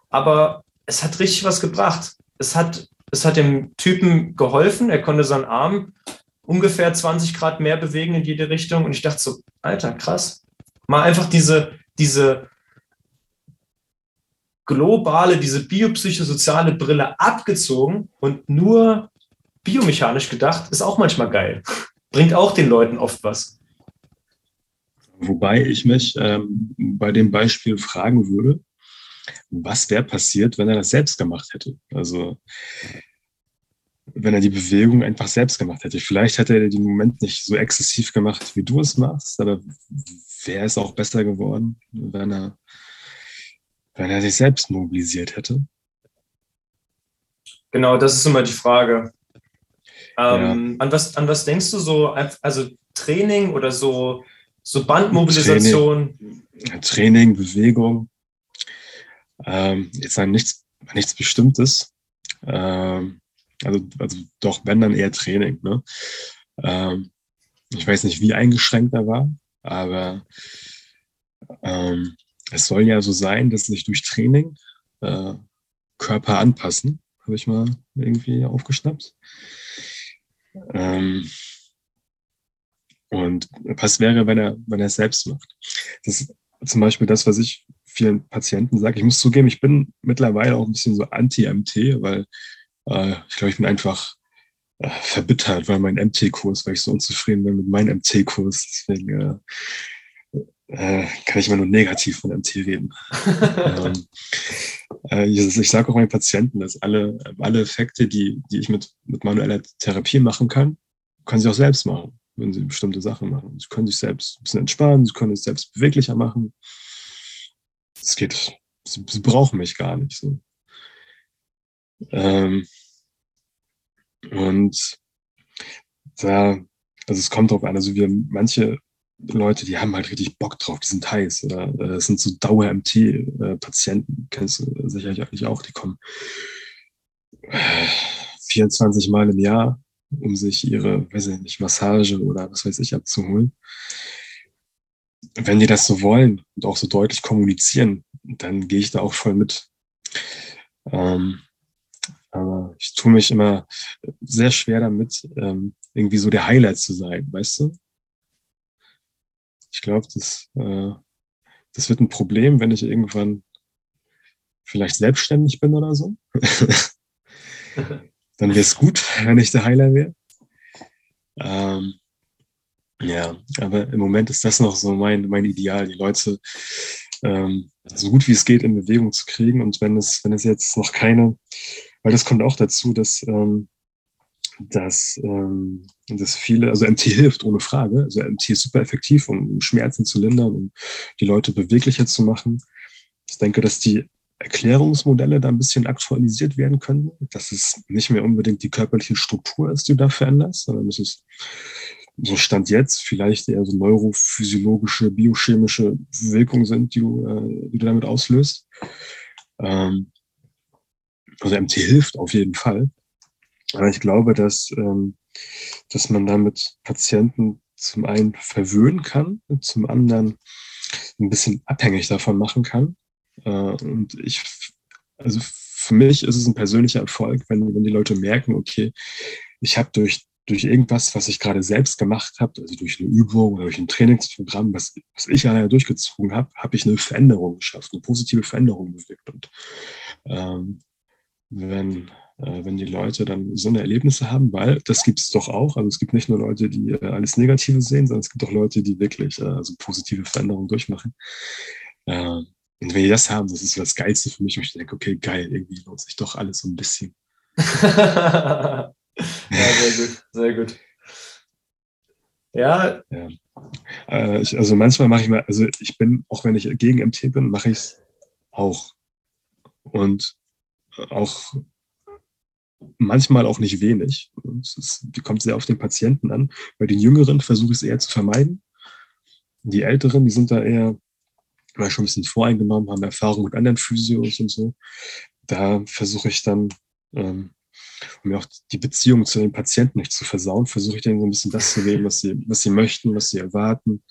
Aber es hat richtig was gebracht. Es hat, es hat dem Typen geholfen. Er konnte seinen Arm ungefähr 20 Grad mehr bewegen in jede Richtung. Und ich dachte so, Alter, krass. Mal einfach diese, diese globale, diese biopsychosoziale Brille abgezogen und nur biomechanisch gedacht, ist auch manchmal geil. Bringt auch den Leuten oft was. Wobei ich mich ähm, bei dem Beispiel fragen würde, was wäre passiert, wenn er das selbst gemacht hätte? Also wenn er die Bewegung einfach selbst gemacht hätte. Vielleicht hätte er den Moment nicht so exzessiv gemacht, wie du es machst, aber wäre es auch besser geworden, wenn er wenn er sich selbst mobilisiert hätte? Genau, das ist immer die Frage. Ähm, ja. an, was, an was denkst du so? Also Training oder so, so Bandmobilisation? Training, Training Bewegung. Ähm, jetzt an nichts, nichts Bestimmtes. Ähm, also, also doch, wenn dann eher Training. Ne? Ähm, ich weiß nicht, wie eingeschränkt er war, aber ähm, es soll ja so sein, dass sich durch Training äh, Körper anpassen, habe ich mal irgendwie aufgeschnappt. Ähm, und was wäre, wenn er, wenn er es selbst macht? Das ist zum Beispiel das, was ich vielen Patienten sage. Ich muss zugeben, ich bin mittlerweile auch ein bisschen so anti-MT, weil äh, ich glaube, ich bin einfach äh, verbittert, weil mein MT-Kurs, weil ich so unzufrieden bin mit meinem MT-Kurs. Deswegen äh, äh, kann ich immer nur negativ von MT reden. ähm, äh, ich, ich sage auch meinen Patienten, dass alle, alle Effekte, die, die ich mit, mit manueller Therapie machen kann, können sie auch selbst machen, wenn sie bestimmte Sachen machen. Sie können sich selbst ein bisschen entspannen, sie können es selbst beweglicher machen. Es geht, sie, sie, brauchen mich gar nicht so. Ähm, und da, also es kommt drauf an, also wir manche Leute, die haben halt richtig Bock drauf, die sind heiß. Oder äh, es sind so Dauer-MT-Patienten, kennst du sicherlich auch, die kommen 24 Mal im Jahr, um sich ihre, weiß ich nicht, Massage oder was weiß ich abzuholen. Wenn die das so wollen und auch so deutlich kommunizieren, dann gehe ich da auch voll mit. Ähm, aber ich tue mich immer sehr schwer damit, ähm, irgendwie so der Highlight zu sein, weißt du? Ich glaube, das, äh, das wird ein Problem, wenn ich irgendwann vielleicht selbstständig bin oder so. Dann wäre es gut, wenn ich der Heiler wäre. Ähm, ja, aber im Moment ist das noch so mein, mein Ideal, die Leute ähm, so gut wie es geht in Bewegung zu kriegen. Und wenn es, wenn es jetzt noch keine, weil das kommt auch dazu, dass, ähm, dass, ähm, dass viele, also MT hilft ohne Frage. Also MT ist super effektiv, um Schmerzen zu lindern, um die Leute beweglicher zu machen. Ich denke, dass die Erklärungsmodelle da ein bisschen aktualisiert werden können, dass es nicht mehr unbedingt die körperliche Struktur ist, die du da veränderst, sondern es ist so Stand jetzt vielleicht eher so neurophysiologische, biochemische Wirkungen sind, die du, äh, die du damit auslöst. Ähm, also MT hilft auf jeden Fall. Aber ich glaube, dass, ähm, dass man damit Patienten zum einen verwöhnen kann, zum anderen ein bisschen abhängig davon machen kann. Äh, und ich, also für mich ist es ein persönlicher Erfolg, wenn, wenn die Leute merken, okay, ich habe durch, durch irgendwas, was ich gerade selbst gemacht habe, also durch eine Übung oder durch ein Trainingsprogramm, was, was ich alleine durchgezogen habe, habe ich eine Veränderung geschafft, eine positive Veränderung bewirkt. Und ähm, wenn, äh, wenn die Leute dann so eine Erlebnisse haben, weil das gibt es doch auch. Also es gibt nicht nur Leute, die äh, alles Negative sehen, sondern es gibt auch Leute, die wirklich äh, also positive Veränderungen durchmachen. Äh, und wenn die das haben, das ist das Geilste für mich, wo ich denke, okay, geil, irgendwie lohnt sich doch alles so ein bisschen. ja, sehr gut, sehr gut. Ja. ja. Äh, ich, also manchmal mache ich mal, also ich bin, auch wenn ich gegen MT bin, mache ich es auch. Und auch manchmal auch nicht wenig. Es kommt sehr auf den Patienten an. Bei den Jüngeren versuche ich es eher zu vermeiden. Die Älteren, die sind da eher schon ein bisschen voreingenommen, haben Erfahrung mit anderen Physios und so. Da versuche ich dann, ähm, um mir auch die Beziehung zu den Patienten nicht zu versauen, versuche ich denen so ein bisschen das zu geben, was sie, was sie möchten, was sie erwarten.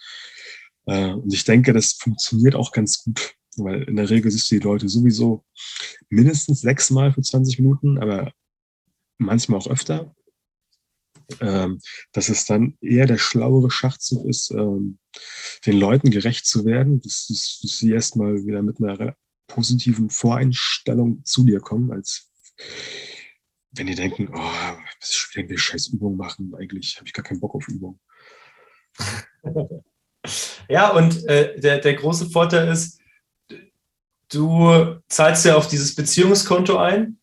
Äh, und ich denke, das funktioniert auch ganz gut, weil in der Regel siehst du die Leute sowieso mindestens sechsmal für 20 Minuten, aber manchmal auch öfter ähm, dass es dann eher der schlauere Schachzug ist, ähm, den Leuten gerecht zu werden, dass, dass, dass sie erstmal wieder mit einer positiven Voreinstellung zu dir kommen, als wenn die denken, oh, was ist wieder scheiß Übung machen, eigentlich habe ich gar keinen Bock auf Übung. Ja, und äh, der, der große Vorteil ist, du zahlst ja auf dieses Beziehungskonto ein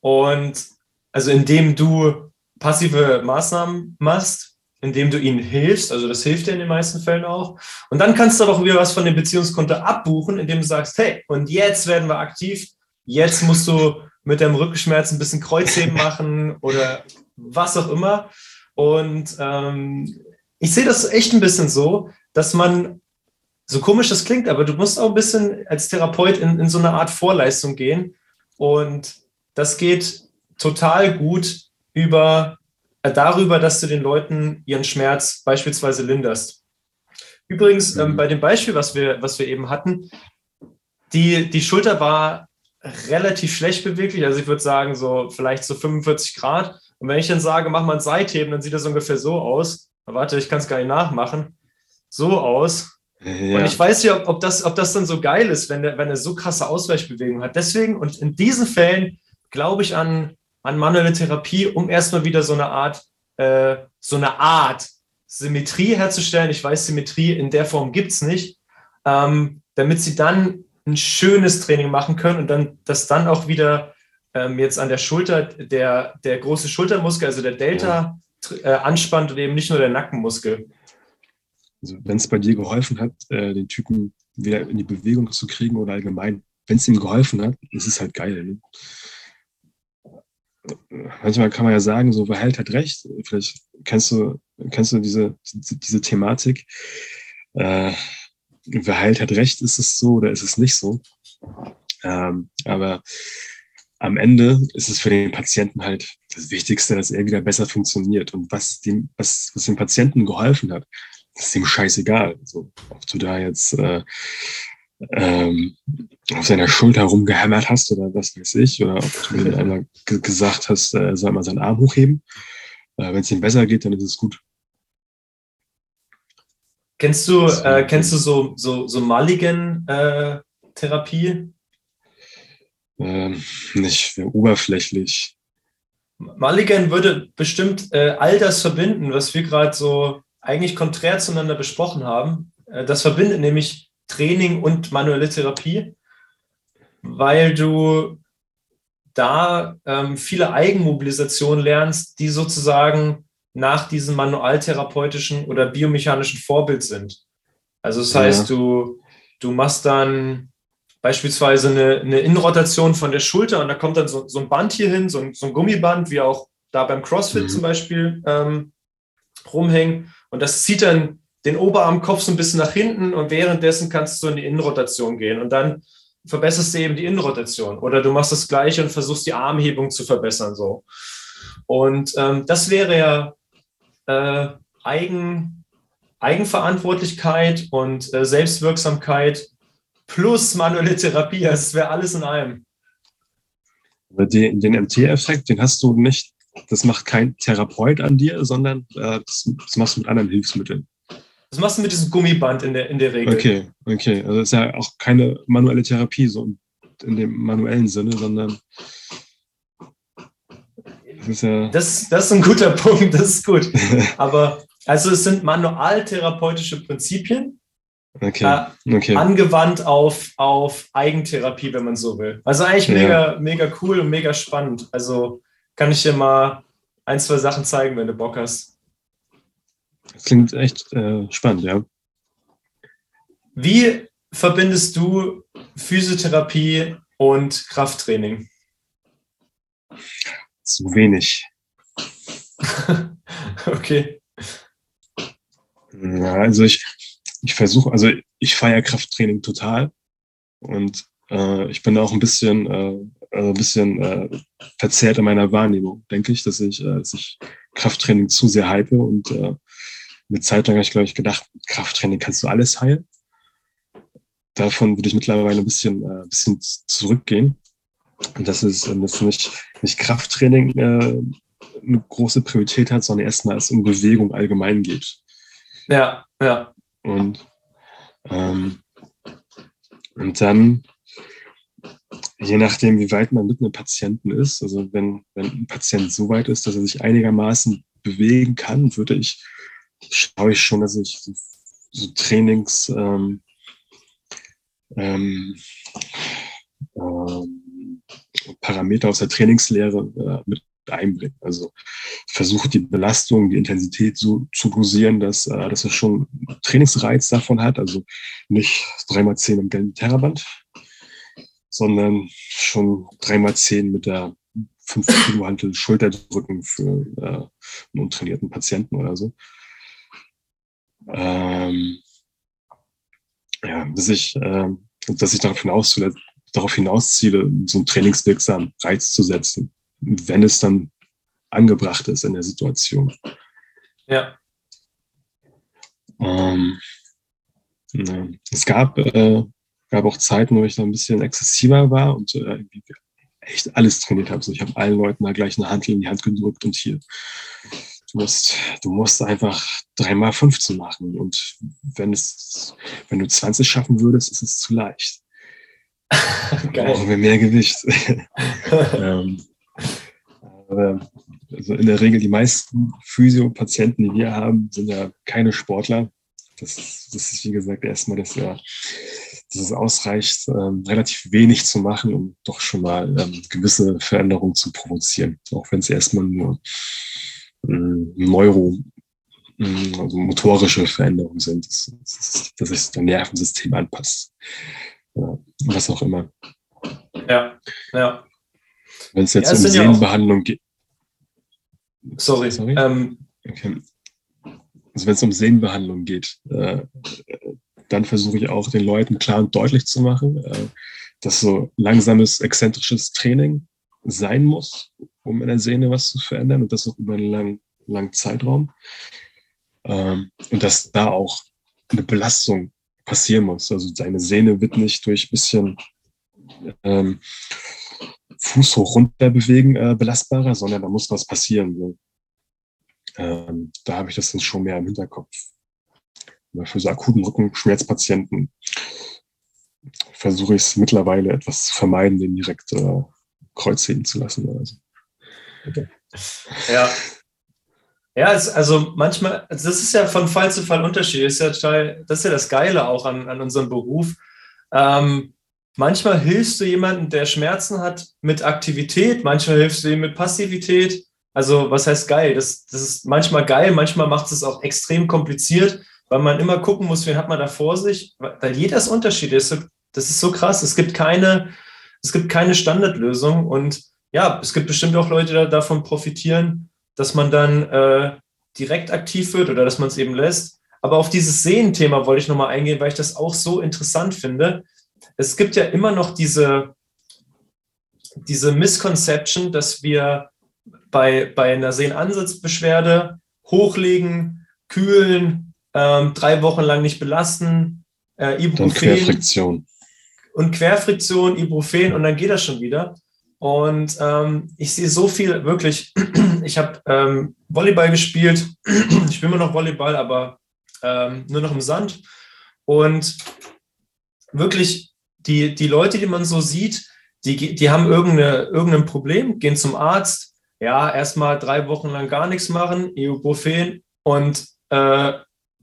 und also indem du passive Maßnahmen machst, indem du ihnen hilfst, also das hilft dir in den meisten Fällen auch. Und dann kannst du aber auch wieder was von dem Beziehungskonto abbuchen, indem du sagst, hey, und jetzt werden wir aktiv, jetzt musst du mit deinem Rückenschmerz ein bisschen Kreuzheben machen oder was auch immer. Und ähm, ich sehe das echt ein bisschen so, dass man, so komisch das klingt, aber du musst auch ein bisschen als Therapeut in, in so eine Art Vorleistung gehen. Und das geht total gut, über, äh, darüber, dass du den Leuten ihren Schmerz beispielsweise linderst. Übrigens, ähm, mhm. bei dem Beispiel, was wir, was wir eben hatten, die, die Schulter war relativ schlecht beweglich. Also ich würde sagen, so vielleicht so 45 Grad. Und wenn ich dann sage, mach mal ein Seitheben, dann sieht das ungefähr so aus. Warte, ich kann es gar nicht nachmachen. So aus. Ja. Und ich weiß ja, ob, ob, das, ob das dann so geil ist, wenn er, wenn so krasse Ausweichbewegungen hat. Deswegen und in diesen Fällen glaube ich an an manuelle Therapie, um erstmal wieder so eine Art, äh, so eine Art Symmetrie herzustellen. Ich weiß, Symmetrie in der Form gibt es nicht, ähm, damit sie dann ein schönes Training machen können und dann, dass dann auch wieder ähm, jetzt an der Schulter der, der große Schultermuskel, also der Delta, äh, anspannt und eben nicht nur der Nackenmuskel. Also wenn es bei dir geholfen hat, äh, den Typen wieder in die Bewegung zu kriegen oder allgemein, wenn es ihm geholfen hat, ist es halt geil. Ne? manchmal kann man ja sagen, so wer halt hat recht. Vielleicht kennst du, kennst du diese, diese Thematik. Äh, wer halt hat recht, ist es so oder ist es nicht so. Ähm, aber am Ende ist es für den Patienten halt das Wichtigste, dass er wieder besser funktioniert. Und was dem, was, was dem Patienten geholfen hat, ist ihm scheißegal. Also, ob du da jetzt äh, ähm, auf seiner Schulter rumgehämmert hast oder was weiß ich, oder ob du ihm einmal gesagt hast, er soll mal seinen Arm hochheben. Äh, Wenn es ihm besser geht, dann ist es gut. Kennst du, äh, kennst du so, so, so Mulligan-Therapie? Ähm, nicht oberflächlich. Mulligan würde bestimmt äh, all das verbinden, was wir gerade so eigentlich konträr zueinander besprochen haben. Äh, das verbindet nämlich Training und manuelle Therapie, weil du da ähm, viele Eigenmobilisationen lernst, die sozusagen nach diesem manualtherapeutischen oder biomechanischen Vorbild sind. Also das heißt, ja. du, du machst dann beispielsweise eine, eine Innenrotation von der Schulter und da kommt dann so, so ein Band hier hin, so ein, so ein Gummiband, wie auch da beim CrossFit mhm. zum Beispiel ähm, rumhängen. Und das zieht dann den Oberarmkopf so ein bisschen nach hinten und währenddessen kannst du in die Innenrotation gehen und dann verbesserst du eben die Innenrotation oder du machst das Gleiche und versuchst die Armhebung zu verbessern so. Und ähm, das wäre ja äh, Eigen, Eigenverantwortlichkeit und äh, Selbstwirksamkeit plus manuelle Therapie. Also es wäre alles in einem. Den, den MT-Effekt, den hast du nicht, das macht kein Therapeut an dir, sondern äh, das, das machst du mit anderen Hilfsmitteln. Das machst du mit diesem Gummiband in der, in der Regel. Okay, okay. Also das ist ja auch keine manuelle Therapie so in dem manuellen Sinne, sondern das ist ja. Das, das ist ein guter Punkt, das ist gut. Aber also es sind manualtherapeutische Prinzipien, okay. Äh, okay. angewandt auf, auf Eigentherapie, wenn man so will. Also eigentlich ja. mega, mega cool und mega spannend. Also kann ich dir mal ein, zwei Sachen zeigen, wenn du Bock hast. Das klingt echt äh, spannend, ja. Wie verbindest du Physiotherapie und Krafttraining? Zu wenig. okay. Ja, also ich, ich versuche, also ich feiere Krafttraining total und äh, ich bin auch ein bisschen, äh, ein bisschen äh, verzerrt in meiner Wahrnehmung, denke ich, dass ich, äh, dass ich Krafttraining zu sehr hype und äh, eine Zeit lang habe ich, glaube ich, gedacht, Krafttraining kannst du alles heilen. Davon würde ich mittlerweile ein bisschen, äh, ein bisschen zurückgehen. Und das ist, äh, dass nicht, nicht Krafttraining äh, eine große Priorität hat, sondern erstmal es um Bewegung allgemein geht. Ja, ja. Und, ähm, und dann, je nachdem, wie weit man mit einem Patienten ist, also wenn, wenn ein Patient so weit ist, dass er sich einigermaßen bewegen kann, würde ich schaue ich schon, dass ich so, so Trainings ähm, ähm, ähm, Parameter aus der Trainingslehre äh, mit einbringe. Also versuche die Belastung, die Intensität so zu dosieren, dass, äh, dass es schon Trainingsreiz davon hat. Also nicht 3x10 im gelben Terraband, sondern schon 3x10 mit der 5 Kilo Hantel Schulterdrücken für äh, einen untrainierten Patienten oder so ähm, ja, dass ich, äh, dass ich darauf, hinaus, darauf hinausziele, so einen trainingswirksamen Reiz zu setzen, wenn es dann angebracht ist in der Situation. Ja. Ähm. Es gab, äh, gab auch Zeiten, wo ich da ein bisschen exzessiver war und äh, echt alles trainiert habe. So, ich habe allen Leuten da gleich eine Handel in die Hand gedrückt und hier Du musst, du musst einfach dreimal 15 machen. Und wenn es, wenn du 20 schaffen würdest, ist es zu leicht. Geil. Brauchen wir mehr Gewicht. ähm, also in der Regel die meisten Physiopatienten, die wir haben, sind ja keine Sportler. Das, das ist, wie gesagt, erstmal, dass, ja, dass es ausreicht, ähm, relativ wenig zu machen, um doch schon mal ähm, gewisse Veränderungen zu provozieren. Auch wenn es erstmal nur Neuro, also motorische Veränderungen sind, dass, dass sich das Nervensystem anpasst. Ja, was auch immer. Ja, ja. Wenn es jetzt ja, um Sehnenbehandlung geht. Sorry. Sorry? Ähm, okay. Also wenn es um Sehnenbehandlung geht, äh, dann versuche ich auch den Leuten klar und deutlich zu machen, äh, dass so langsames, exzentrisches Training sein muss, um in der Sehne was zu verändern und das auch über einen langen, langen Zeitraum. Ähm, und dass da auch eine Belastung passieren muss. Also deine Sehne wird nicht durch ein bisschen ähm, Fuß hoch runter bewegen äh, belastbarer, sondern da muss was passieren. So. Ähm, da habe ich das dann schon mehr im Hinterkopf. Für so akuten Rückenschmerzpatienten versuche ich es mittlerweile etwas zu vermeiden, den direkt äh, Kreuz heben zu lassen. Also. Okay. Ja. Ja, es, also manchmal, also das ist ja von Fall zu Fall unterschiedlich. Das ist ja, das, ist ja das Geile auch an, an unserem Beruf. Ähm, manchmal hilfst du jemandem, der Schmerzen hat, mit Aktivität, manchmal hilfst du ihm mit Passivität. Also, was heißt geil? Das, das ist manchmal geil, manchmal macht es auch extrem kompliziert, weil man immer gucken muss, wen hat man da vor sich, weil jeder ist unterschiedlich. Das ist so krass. Es gibt keine, es gibt keine Standardlösung und ja, es gibt bestimmt auch Leute, die davon profitieren, dass man dann äh, direkt aktiv wird oder dass man es eben lässt. Aber auf dieses Sehen-Thema wollte ich nochmal eingehen, weil ich das auch so interessant finde. Es gibt ja immer noch diese, diese Misconception, dass wir bei, bei einer Sehnenansatzbeschwerde hochlegen, kühlen, ähm, drei Wochen lang nicht belasten, äh, Ibuprofen. Und Querfriktion. Und Querfriktion, Ibuprofen und dann geht das schon wieder. Und ähm, ich sehe so viel, wirklich, ich habe ähm, Volleyball gespielt, ich spiele immer noch Volleyball, aber ähm, nur noch im Sand. Und wirklich, die, die Leute, die man so sieht, die, die haben irgendeine, irgendein Problem, gehen zum Arzt, ja, erstmal drei Wochen lang gar nichts machen, Ibuprofen und äh,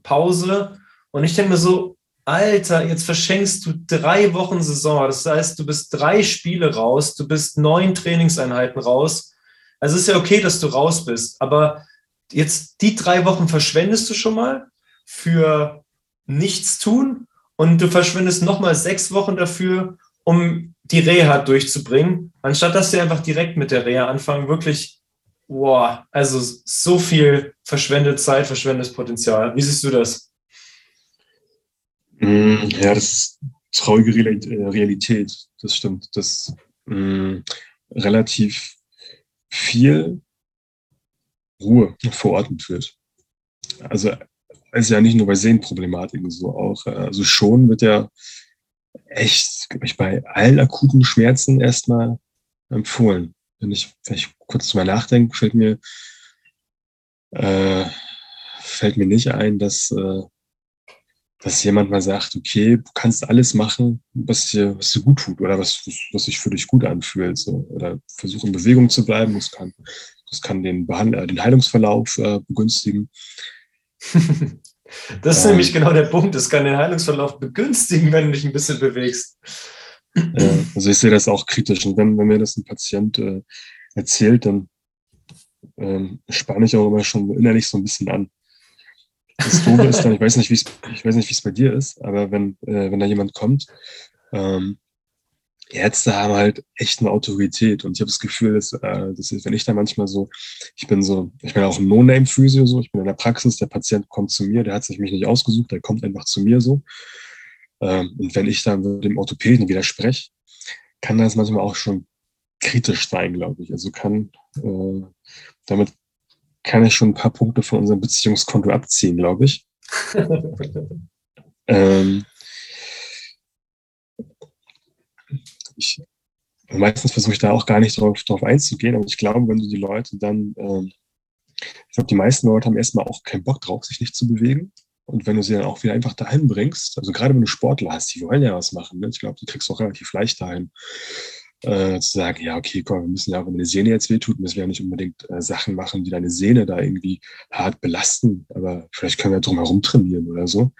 Pause. Und ich denke mir so, Alter, jetzt verschenkst du drei Wochen Saison. Das heißt, du bist drei Spiele raus, du bist neun Trainingseinheiten raus. Also es ist ja okay, dass du raus bist, aber jetzt die drei Wochen verschwendest du schon mal für nichts tun und du verschwendest nochmal sechs Wochen dafür, um die Reha durchzubringen, anstatt dass wir einfach direkt mit der Reha anfangen, wirklich, boah, also so viel verschwendet Zeit, verschwendetes Potenzial. Wie siehst du das? Mm, ja, das ist traurige äh, Realität, das stimmt. Dass mh, mm, relativ viel Ruhe verordnet wird. Also ist ja nicht nur bei Sehnenproblematiken so auch. Äh, also schon wird ja echt, ich, bei allen akuten Schmerzen erstmal empfohlen. Wenn ich, wenn ich kurz drüber nachdenke, fällt mir, äh, fällt mir nicht ein, dass, äh, dass jemand mal sagt, okay, du kannst alles machen, was dir, was dir gut tut oder was, was sich für dich gut anfühlt. So. Oder versuch in Bewegung zu bleiben. Das kann, das kann den, Behand äh, den Heilungsverlauf äh, begünstigen. Das ist ähm, nämlich genau der Punkt. Es kann den Heilungsverlauf begünstigen, wenn du dich ein bisschen bewegst. Äh, also ich sehe das auch kritisch. Und wenn, wenn mir das ein Patient äh, erzählt, dann ähm, spanne ich auch immer schon innerlich so ein bisschen an. Das Doofe ist dann, ich weiß nicht, wie es, ich weiß nicht, wie es bei dir ist, aber wenn, äh, wenn da jemand kommt, ähm, Ärzte haben halt echt eine Autorität und ich habe das Gefühl, dass, äh, dass wenn ich da manchmal so, ich bin so, ich bin auch ein No-Name-Physio so, ich bin in der Praxis, der Patient kommt zu mir, der hat sich mich nicht ausgesucht, der kommt einfach zu mir so. Ähm, und wenn ich dann dem Orthopäden widerspreche, kann das manchmal auch schon kritisch sein, glaube ich. Also kann, äh, damit kann ich schon ein paar Punkte von unserem Beziehungskonto abziehen, glaube ich. ähm, ich, meistens versuche ich da auch gar nicht drauf, drauf einzugehen, aber ich glaube, wenn du die Leute dann, ähm, ich glaube, die meisten Leute haben erstmal auch keinen Bock drauf, sich nicht zu bewegen. Und wenn du sie dann auch wieder einfach dahin bringst, also gerade wenn du Sportler hast, die wollen ja was machen, ne? ich glaube, du kriegst auch relativ leicht dahin, äh, zu sagen, ja, okay, komm, wir müssen ja, wenn deine Sehne jetzt wehtut, müssen wir ja nicht unbedingt äh, Sachen machen, die deine Sehne da irgendwie hart belasten, aber vielleicht können wir drum herum trainieren oder so.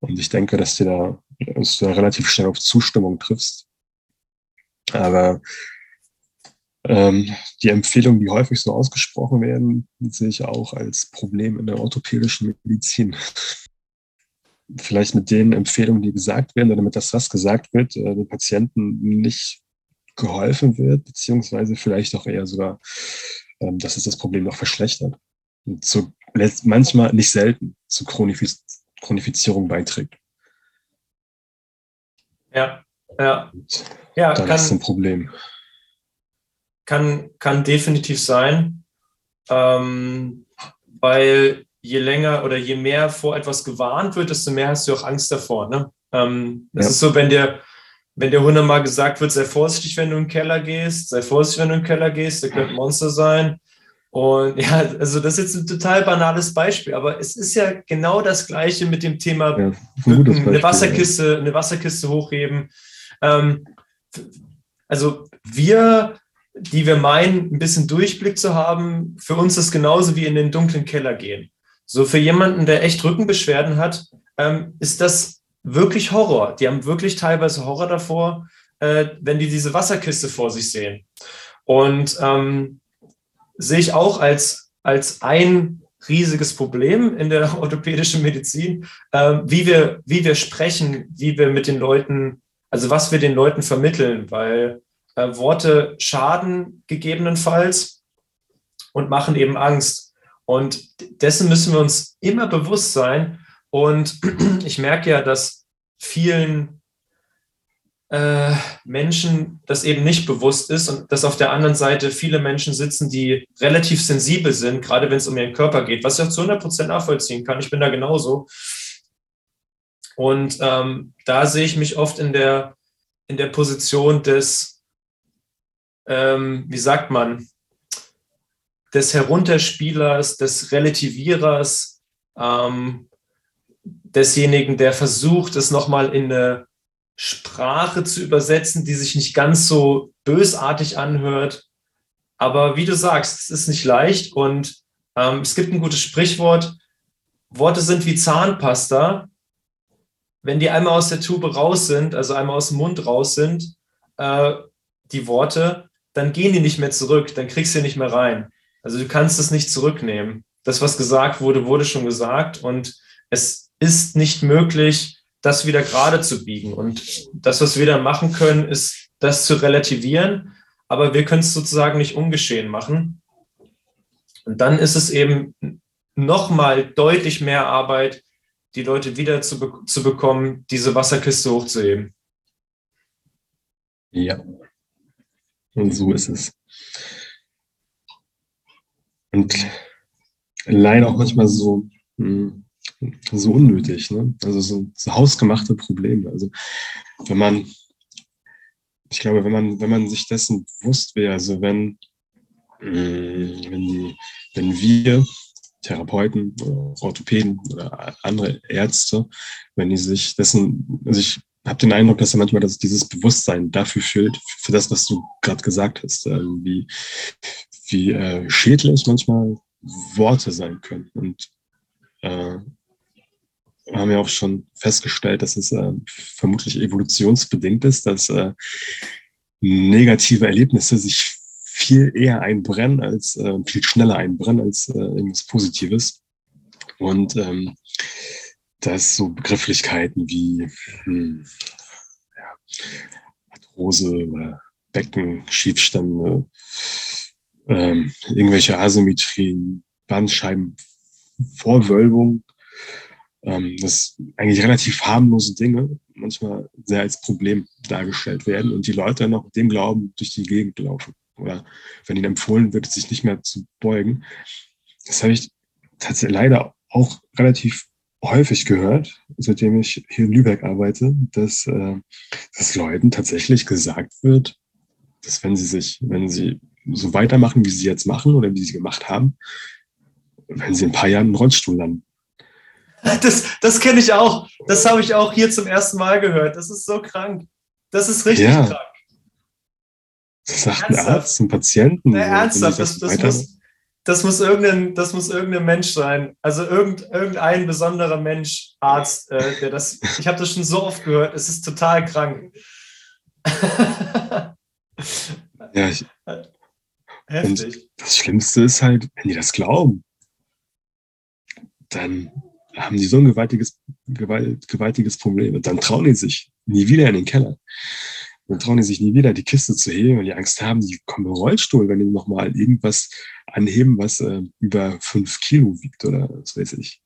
Und ich denke, dass, dir da, dass du da relativ schnell auf Zustimmung triffst. Aber ähm, die Empfehlungen, die häufig so ausgesprochen werden, sehe ich auch als Problem in der orthopädischen Medizin. Vielleicht mit den Empfehlungen, die gesagt werden, oder damit das, was gesagt wird, äh, den Patienten nicht geholfen wird, beziehungsweise vielleicht auch eher sogar, ähm, dass es das Problem noch verschlechtert. Und zu, manchmal, nicht selten, zu Chronifizierung Chronifizierung beiträgt. Ja, ja. ja dann kann, ist ein Problem. Kann, kann definitiv sein, ähm, weil je länger oder je mehr vor etwas gewarnt wird, desto mehr hast du auch Angst davor. Ne? Ähm, das ja. ist so, wenn dir, wenn dir hundertmal gesagt wird, sei vorsichtig, wenn du in den Keller gehst, sei vorsichtig, wenn du in den Keller gehst, da könnte ein Monster sein. Und ja, also das ist jetzt ein total banales Beispiel, aber es ist ja genau das Gleiche mit dem Thema ja, ein Beispiel, eine Wasserkiste, ja. eine Wasserkiste hochheben. Ähm, also wir, die wir meinen, ein bisschen Durchblick zu haben, für uns ist genauso wie in den dunklen Keller gehen. So für jemanden, der echt Rückenbeschwerden hat, ähm, ist das wirklich Horror. Die haben wirklich teilweise Horror davor, äh, wenn die diese Wasserkiste vor sich sehen. Und ähm, sehe ich auch als, als ein riesiges Problem in der orthopädischen Medizin, äh, wie, wir, wie wir sprechen, wie wir mit den Leuten, also was wir den Leuten vermitteln, weil äh, Worte schaden gegebenenfalls und machen eben Angst. Und dessen müssen wir uns immer bewusst sein. Und ich merke ja, dass vielen äh, Menschen das eben nicht bewusst ist und dass auf der anderen Seite viele Menschen sitzen, die relativ sensibel sind, gerade wenn es um ihren Körper geht, was ich auch zu 100 Prozent nachvollziehen kann. Ich bin da genauso. Und ähm, da sehe ich mich oft in der, in der Position des, ähm, wie sagt man, des Herunterspielers, des Relativierers, ähm, desjenigen, der versucht, es nochmal in eine Sprache zu übersetzen, die sich nicht ganz so bösartig anhört. Aber wie du sagst, es ist nicht leicht und ähm, es gibt ein gutes Sprichwort, Worte sind wie Zahnpasta. Wenn die einmal aus der Tube raus sind, also einmal aus dem Mund raus sind, äh, die Worte, dann gehen die nicht mehr zurück, dann kriegst du nicht mehr rein. Also du kannst es nicht zurücknehmen. Das, was gesagt wurde, wurde schon gesagt und es ist nicht möglich, das wieder gerade zu biegen. Und das, was wir dann machen können, ist, das zu relativieren, aber wir können es sozusagen nicht ungeschehen machen. Und dann ist es eben nochmal deutlich mehr Arbeit, die Leute wieder zu, be zu bekommen, diese Wasserkiste hochzuheben. Ja, und so ist es. Und leider auch manchmal so, hm, so unnötig, ne? Also so, so hausgemachte Probleme. Also wenn man, ich glaube, wenn man, wenn man sich dessen bewusst wäre, also wenn, mm, wenn, die, wenn wir Therapeuten Orthopäden oder andere Ärzte, wenn die sich dessen, also ich habe den Eindruck, dass er manchmal dass dieses Bewusstsein dafür fehlt, für das, was du gerade gesagt hast, äh, wie, wie äh, schädlich manchmal Worte sein können. Und äh, haben ja auch schon festgestellt, dass es äh, vermutlich evolutionsbedingt ist, dass äh, negative Erlebnisse sich viel eher einbrennen, als äh, viel schneller einbrennen als äh, irgendwas Positives. Und ähm, dass so Begrifflichkeiten wie hm, ja, Arthrose oder Beckenschiefstände, ähm, irgendwelche Asymmetrien, Bandscheibenvorwölbung ähm, dass eigentlich relativ harmlose Dinge manchmal sehr als Problem dargestellt werden und die Leute dann auch dem Glauben durch die Gegend laufen. Oder wenn ihnen empfohlen wird, sich nicht mehr zu beugen. Das habe ich tatsächlich leider auch relativ häufig gehört, seitdem ich hier in Lübeck arbeite, dass, äh, dass Leuten tatsächlich gesagt wird, dass wenn sie sich, wenn sie so weitermachen, wie sie jetzt machen oder wie sie gemacht haben, wenn sie in ein paar Jahren einen Rollstuhl landen. Das, das kenne ich auch. Das habe ich auch hier zum ersten Mal gehört. Das ist so krank. Das ist richtig ja. krank. Das sagt ernsthaft? ein Arzt zum Patienten. Na, ernsthaft, das, das, muss, das, muss irgendein, das muss irgendein Mensch sein. Also irgend, irgendein besonderer Mensch, Arzt, äh, der das. Ich habe das schon so oft gehört. Es ist total krank. ja, ich, Heftig. das Schlimmste ist halt, wenn die das glauben, dann haben die so ein gewaltiges, gewalt, gewaltiges Problem. Und dann trauen die sich nie wieder in den Keller. Dann trauen die sich nie wieder, die Kiste zu heben, weil die Angst haben, die kommen im Rollstuhl, wenn die nochmal irgendwas anheben, was äh, über fünf Kilo wiegt oder was weiß ich.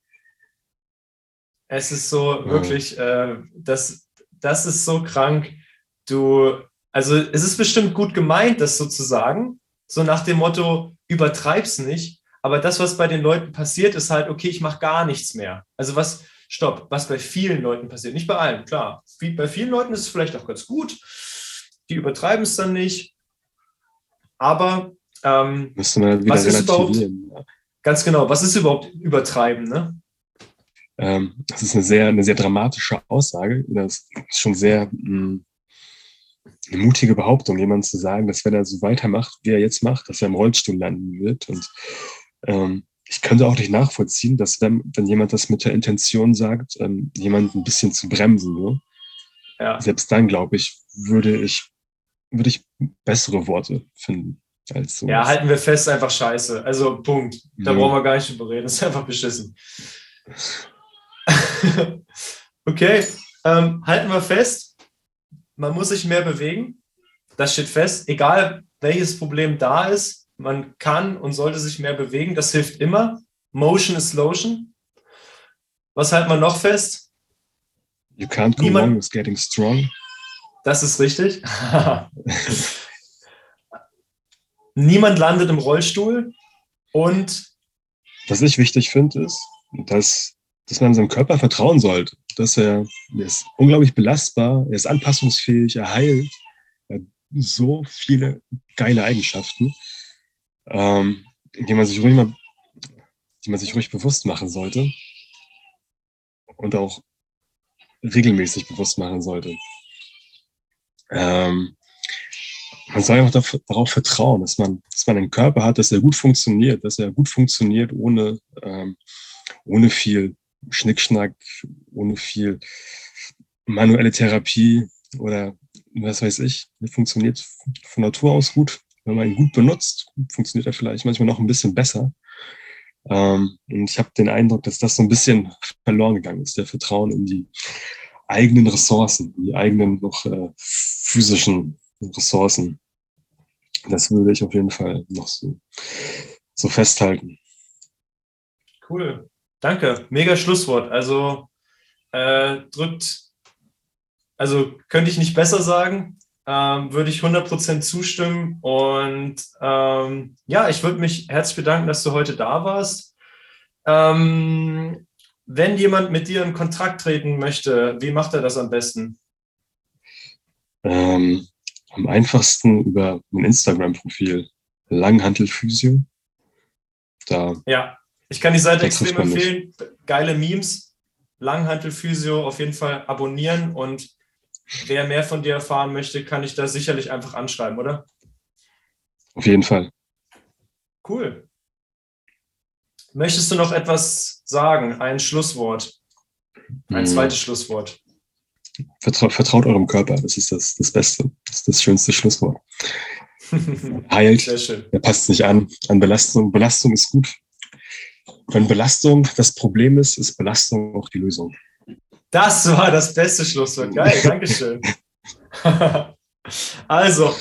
Es ist so ja. wirklich, äh, das, das ist so krank. Du, also es ist bestimmt gut gemeint, das so zu sagen, so nach dem Motto, übertreib's nicht. Aber das, was bei den Leuten passiert, ist halt, okay, ich mache gar nichts mehr. Also was, stopp, was bei vielen Leuten passiert, nicht bei allen, klar. Bei vielen Leuten ist es vielleicht auch ganz gut. Die übertreiben es dann nicht. Aber ähm, was ist überhaupt, ganz genau, was ist überhaupt übertreiben? Ne? Ähm, das ist eine sehr, eine sehr dramatische Aussage. Das ist schon sehr mh, hm, eine mutige Behauptung, jemand zu sagen, dass wenn er so weitermacht, wie er jetzt macht, dass er im Rollstuhl landen wird. Und ähm, ich könnte auch nicht nachvollziehen, dass wenn, wenn jemand das mit der Intention sagt, ähm, jemand ein bisschen zu bremsen. Ne? Ja. Selbst dann, glaube ich, würde ich, würde ich bessere Worte finden. Als sowas. Ja, halten wir fest, einfach scheiße. Also Punkt. Da ja. brauchen wir gar nicht drüber reden. Das ist einfach beschissen. okay, ähm, halten wir fest, man muss sich mehr bewegen. Das steht fest, egal welches Problem da ist, man kann und sollte sich mehr bewegen. Das hilft immer. Motion is lotion. Was halten wir noch fest? You can't go Niemand, wrong with getting strong. Das ist richtig. Niemand landet im Rollstuhl und was ich wichtig finde, ist, dass dass man seinem Körper vertrauen sollte, dass er, er ist unglaublich belastbar, er ist anpassungsfähig, er heilt, er hat so viele geile Eigenschaften, ähm, die man sich ruhig mal, die man sich ruhig bewusst machen sollte und auch regelmäßig bewusst machen sollte. Ähm, man soll einfach darauf vertrauen, dass man, dass man einen Körper hat, dass er gut funktioniert, dass er gut funktioniert ohne, ähm, ohne viel Schnickschnack, ohne viel manuelle Therapie oder was weiß ich. Der funktioniert von Natur aus gut. Wenn man ihn gut benutzt, funktioniert er vielleicht manchmal noch ein bisschen besser. Ähm, und ich habe den Eindruck, dass das so ein bisschen verloren gegangen ist, der Vertrauen in die eigenen Ressourcen, die eigenen noch äh, physischen Ressourcen. Das würde ich auf jeden Fall noch so, so festhalten. Cool. Danke, mega Schlusswort. Also äh, drückt, also könnte ich nicht besser sagen, ähm, würde ich 100% zustimmen. Und ähm, ja, ich würde mich herzlich bedanken, dass du heute da warst. Ähm, wenn jemand mit dir in Kontakt treten möchte, wie macht er das am besten? Ähm, am einfachsten über mein Instagram-Profil Langhantelphysio. Da ja. Ich kann die Seite extrem empfehlen. Geile Memes, Langhantelphysio auf jeden Fall abonnieren und wer mehr von dir erfahren möchte, kann ich da sicherlich einfach anschreiben, oder? Auf jeden Fall. Cool. Möchtest du noch etwas sagen? Ein Schlusswort. Ein hm. zweites Schlusswort. Vertraut, vertraut eurem Körper, das ist das, das Beste. Das ist das schönste Schlusswort. Heilt. Er passt sich an, an Belastung. Belastung ist gut. Wenn Belastung das Problem ist, ist Belastung auch die Lösung. Das war das beste Schlusswort. Geil, Dankeschön. also,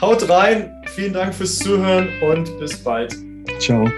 haut rein. Vielen Dank fürs Zuhören und bis bald. Ciao.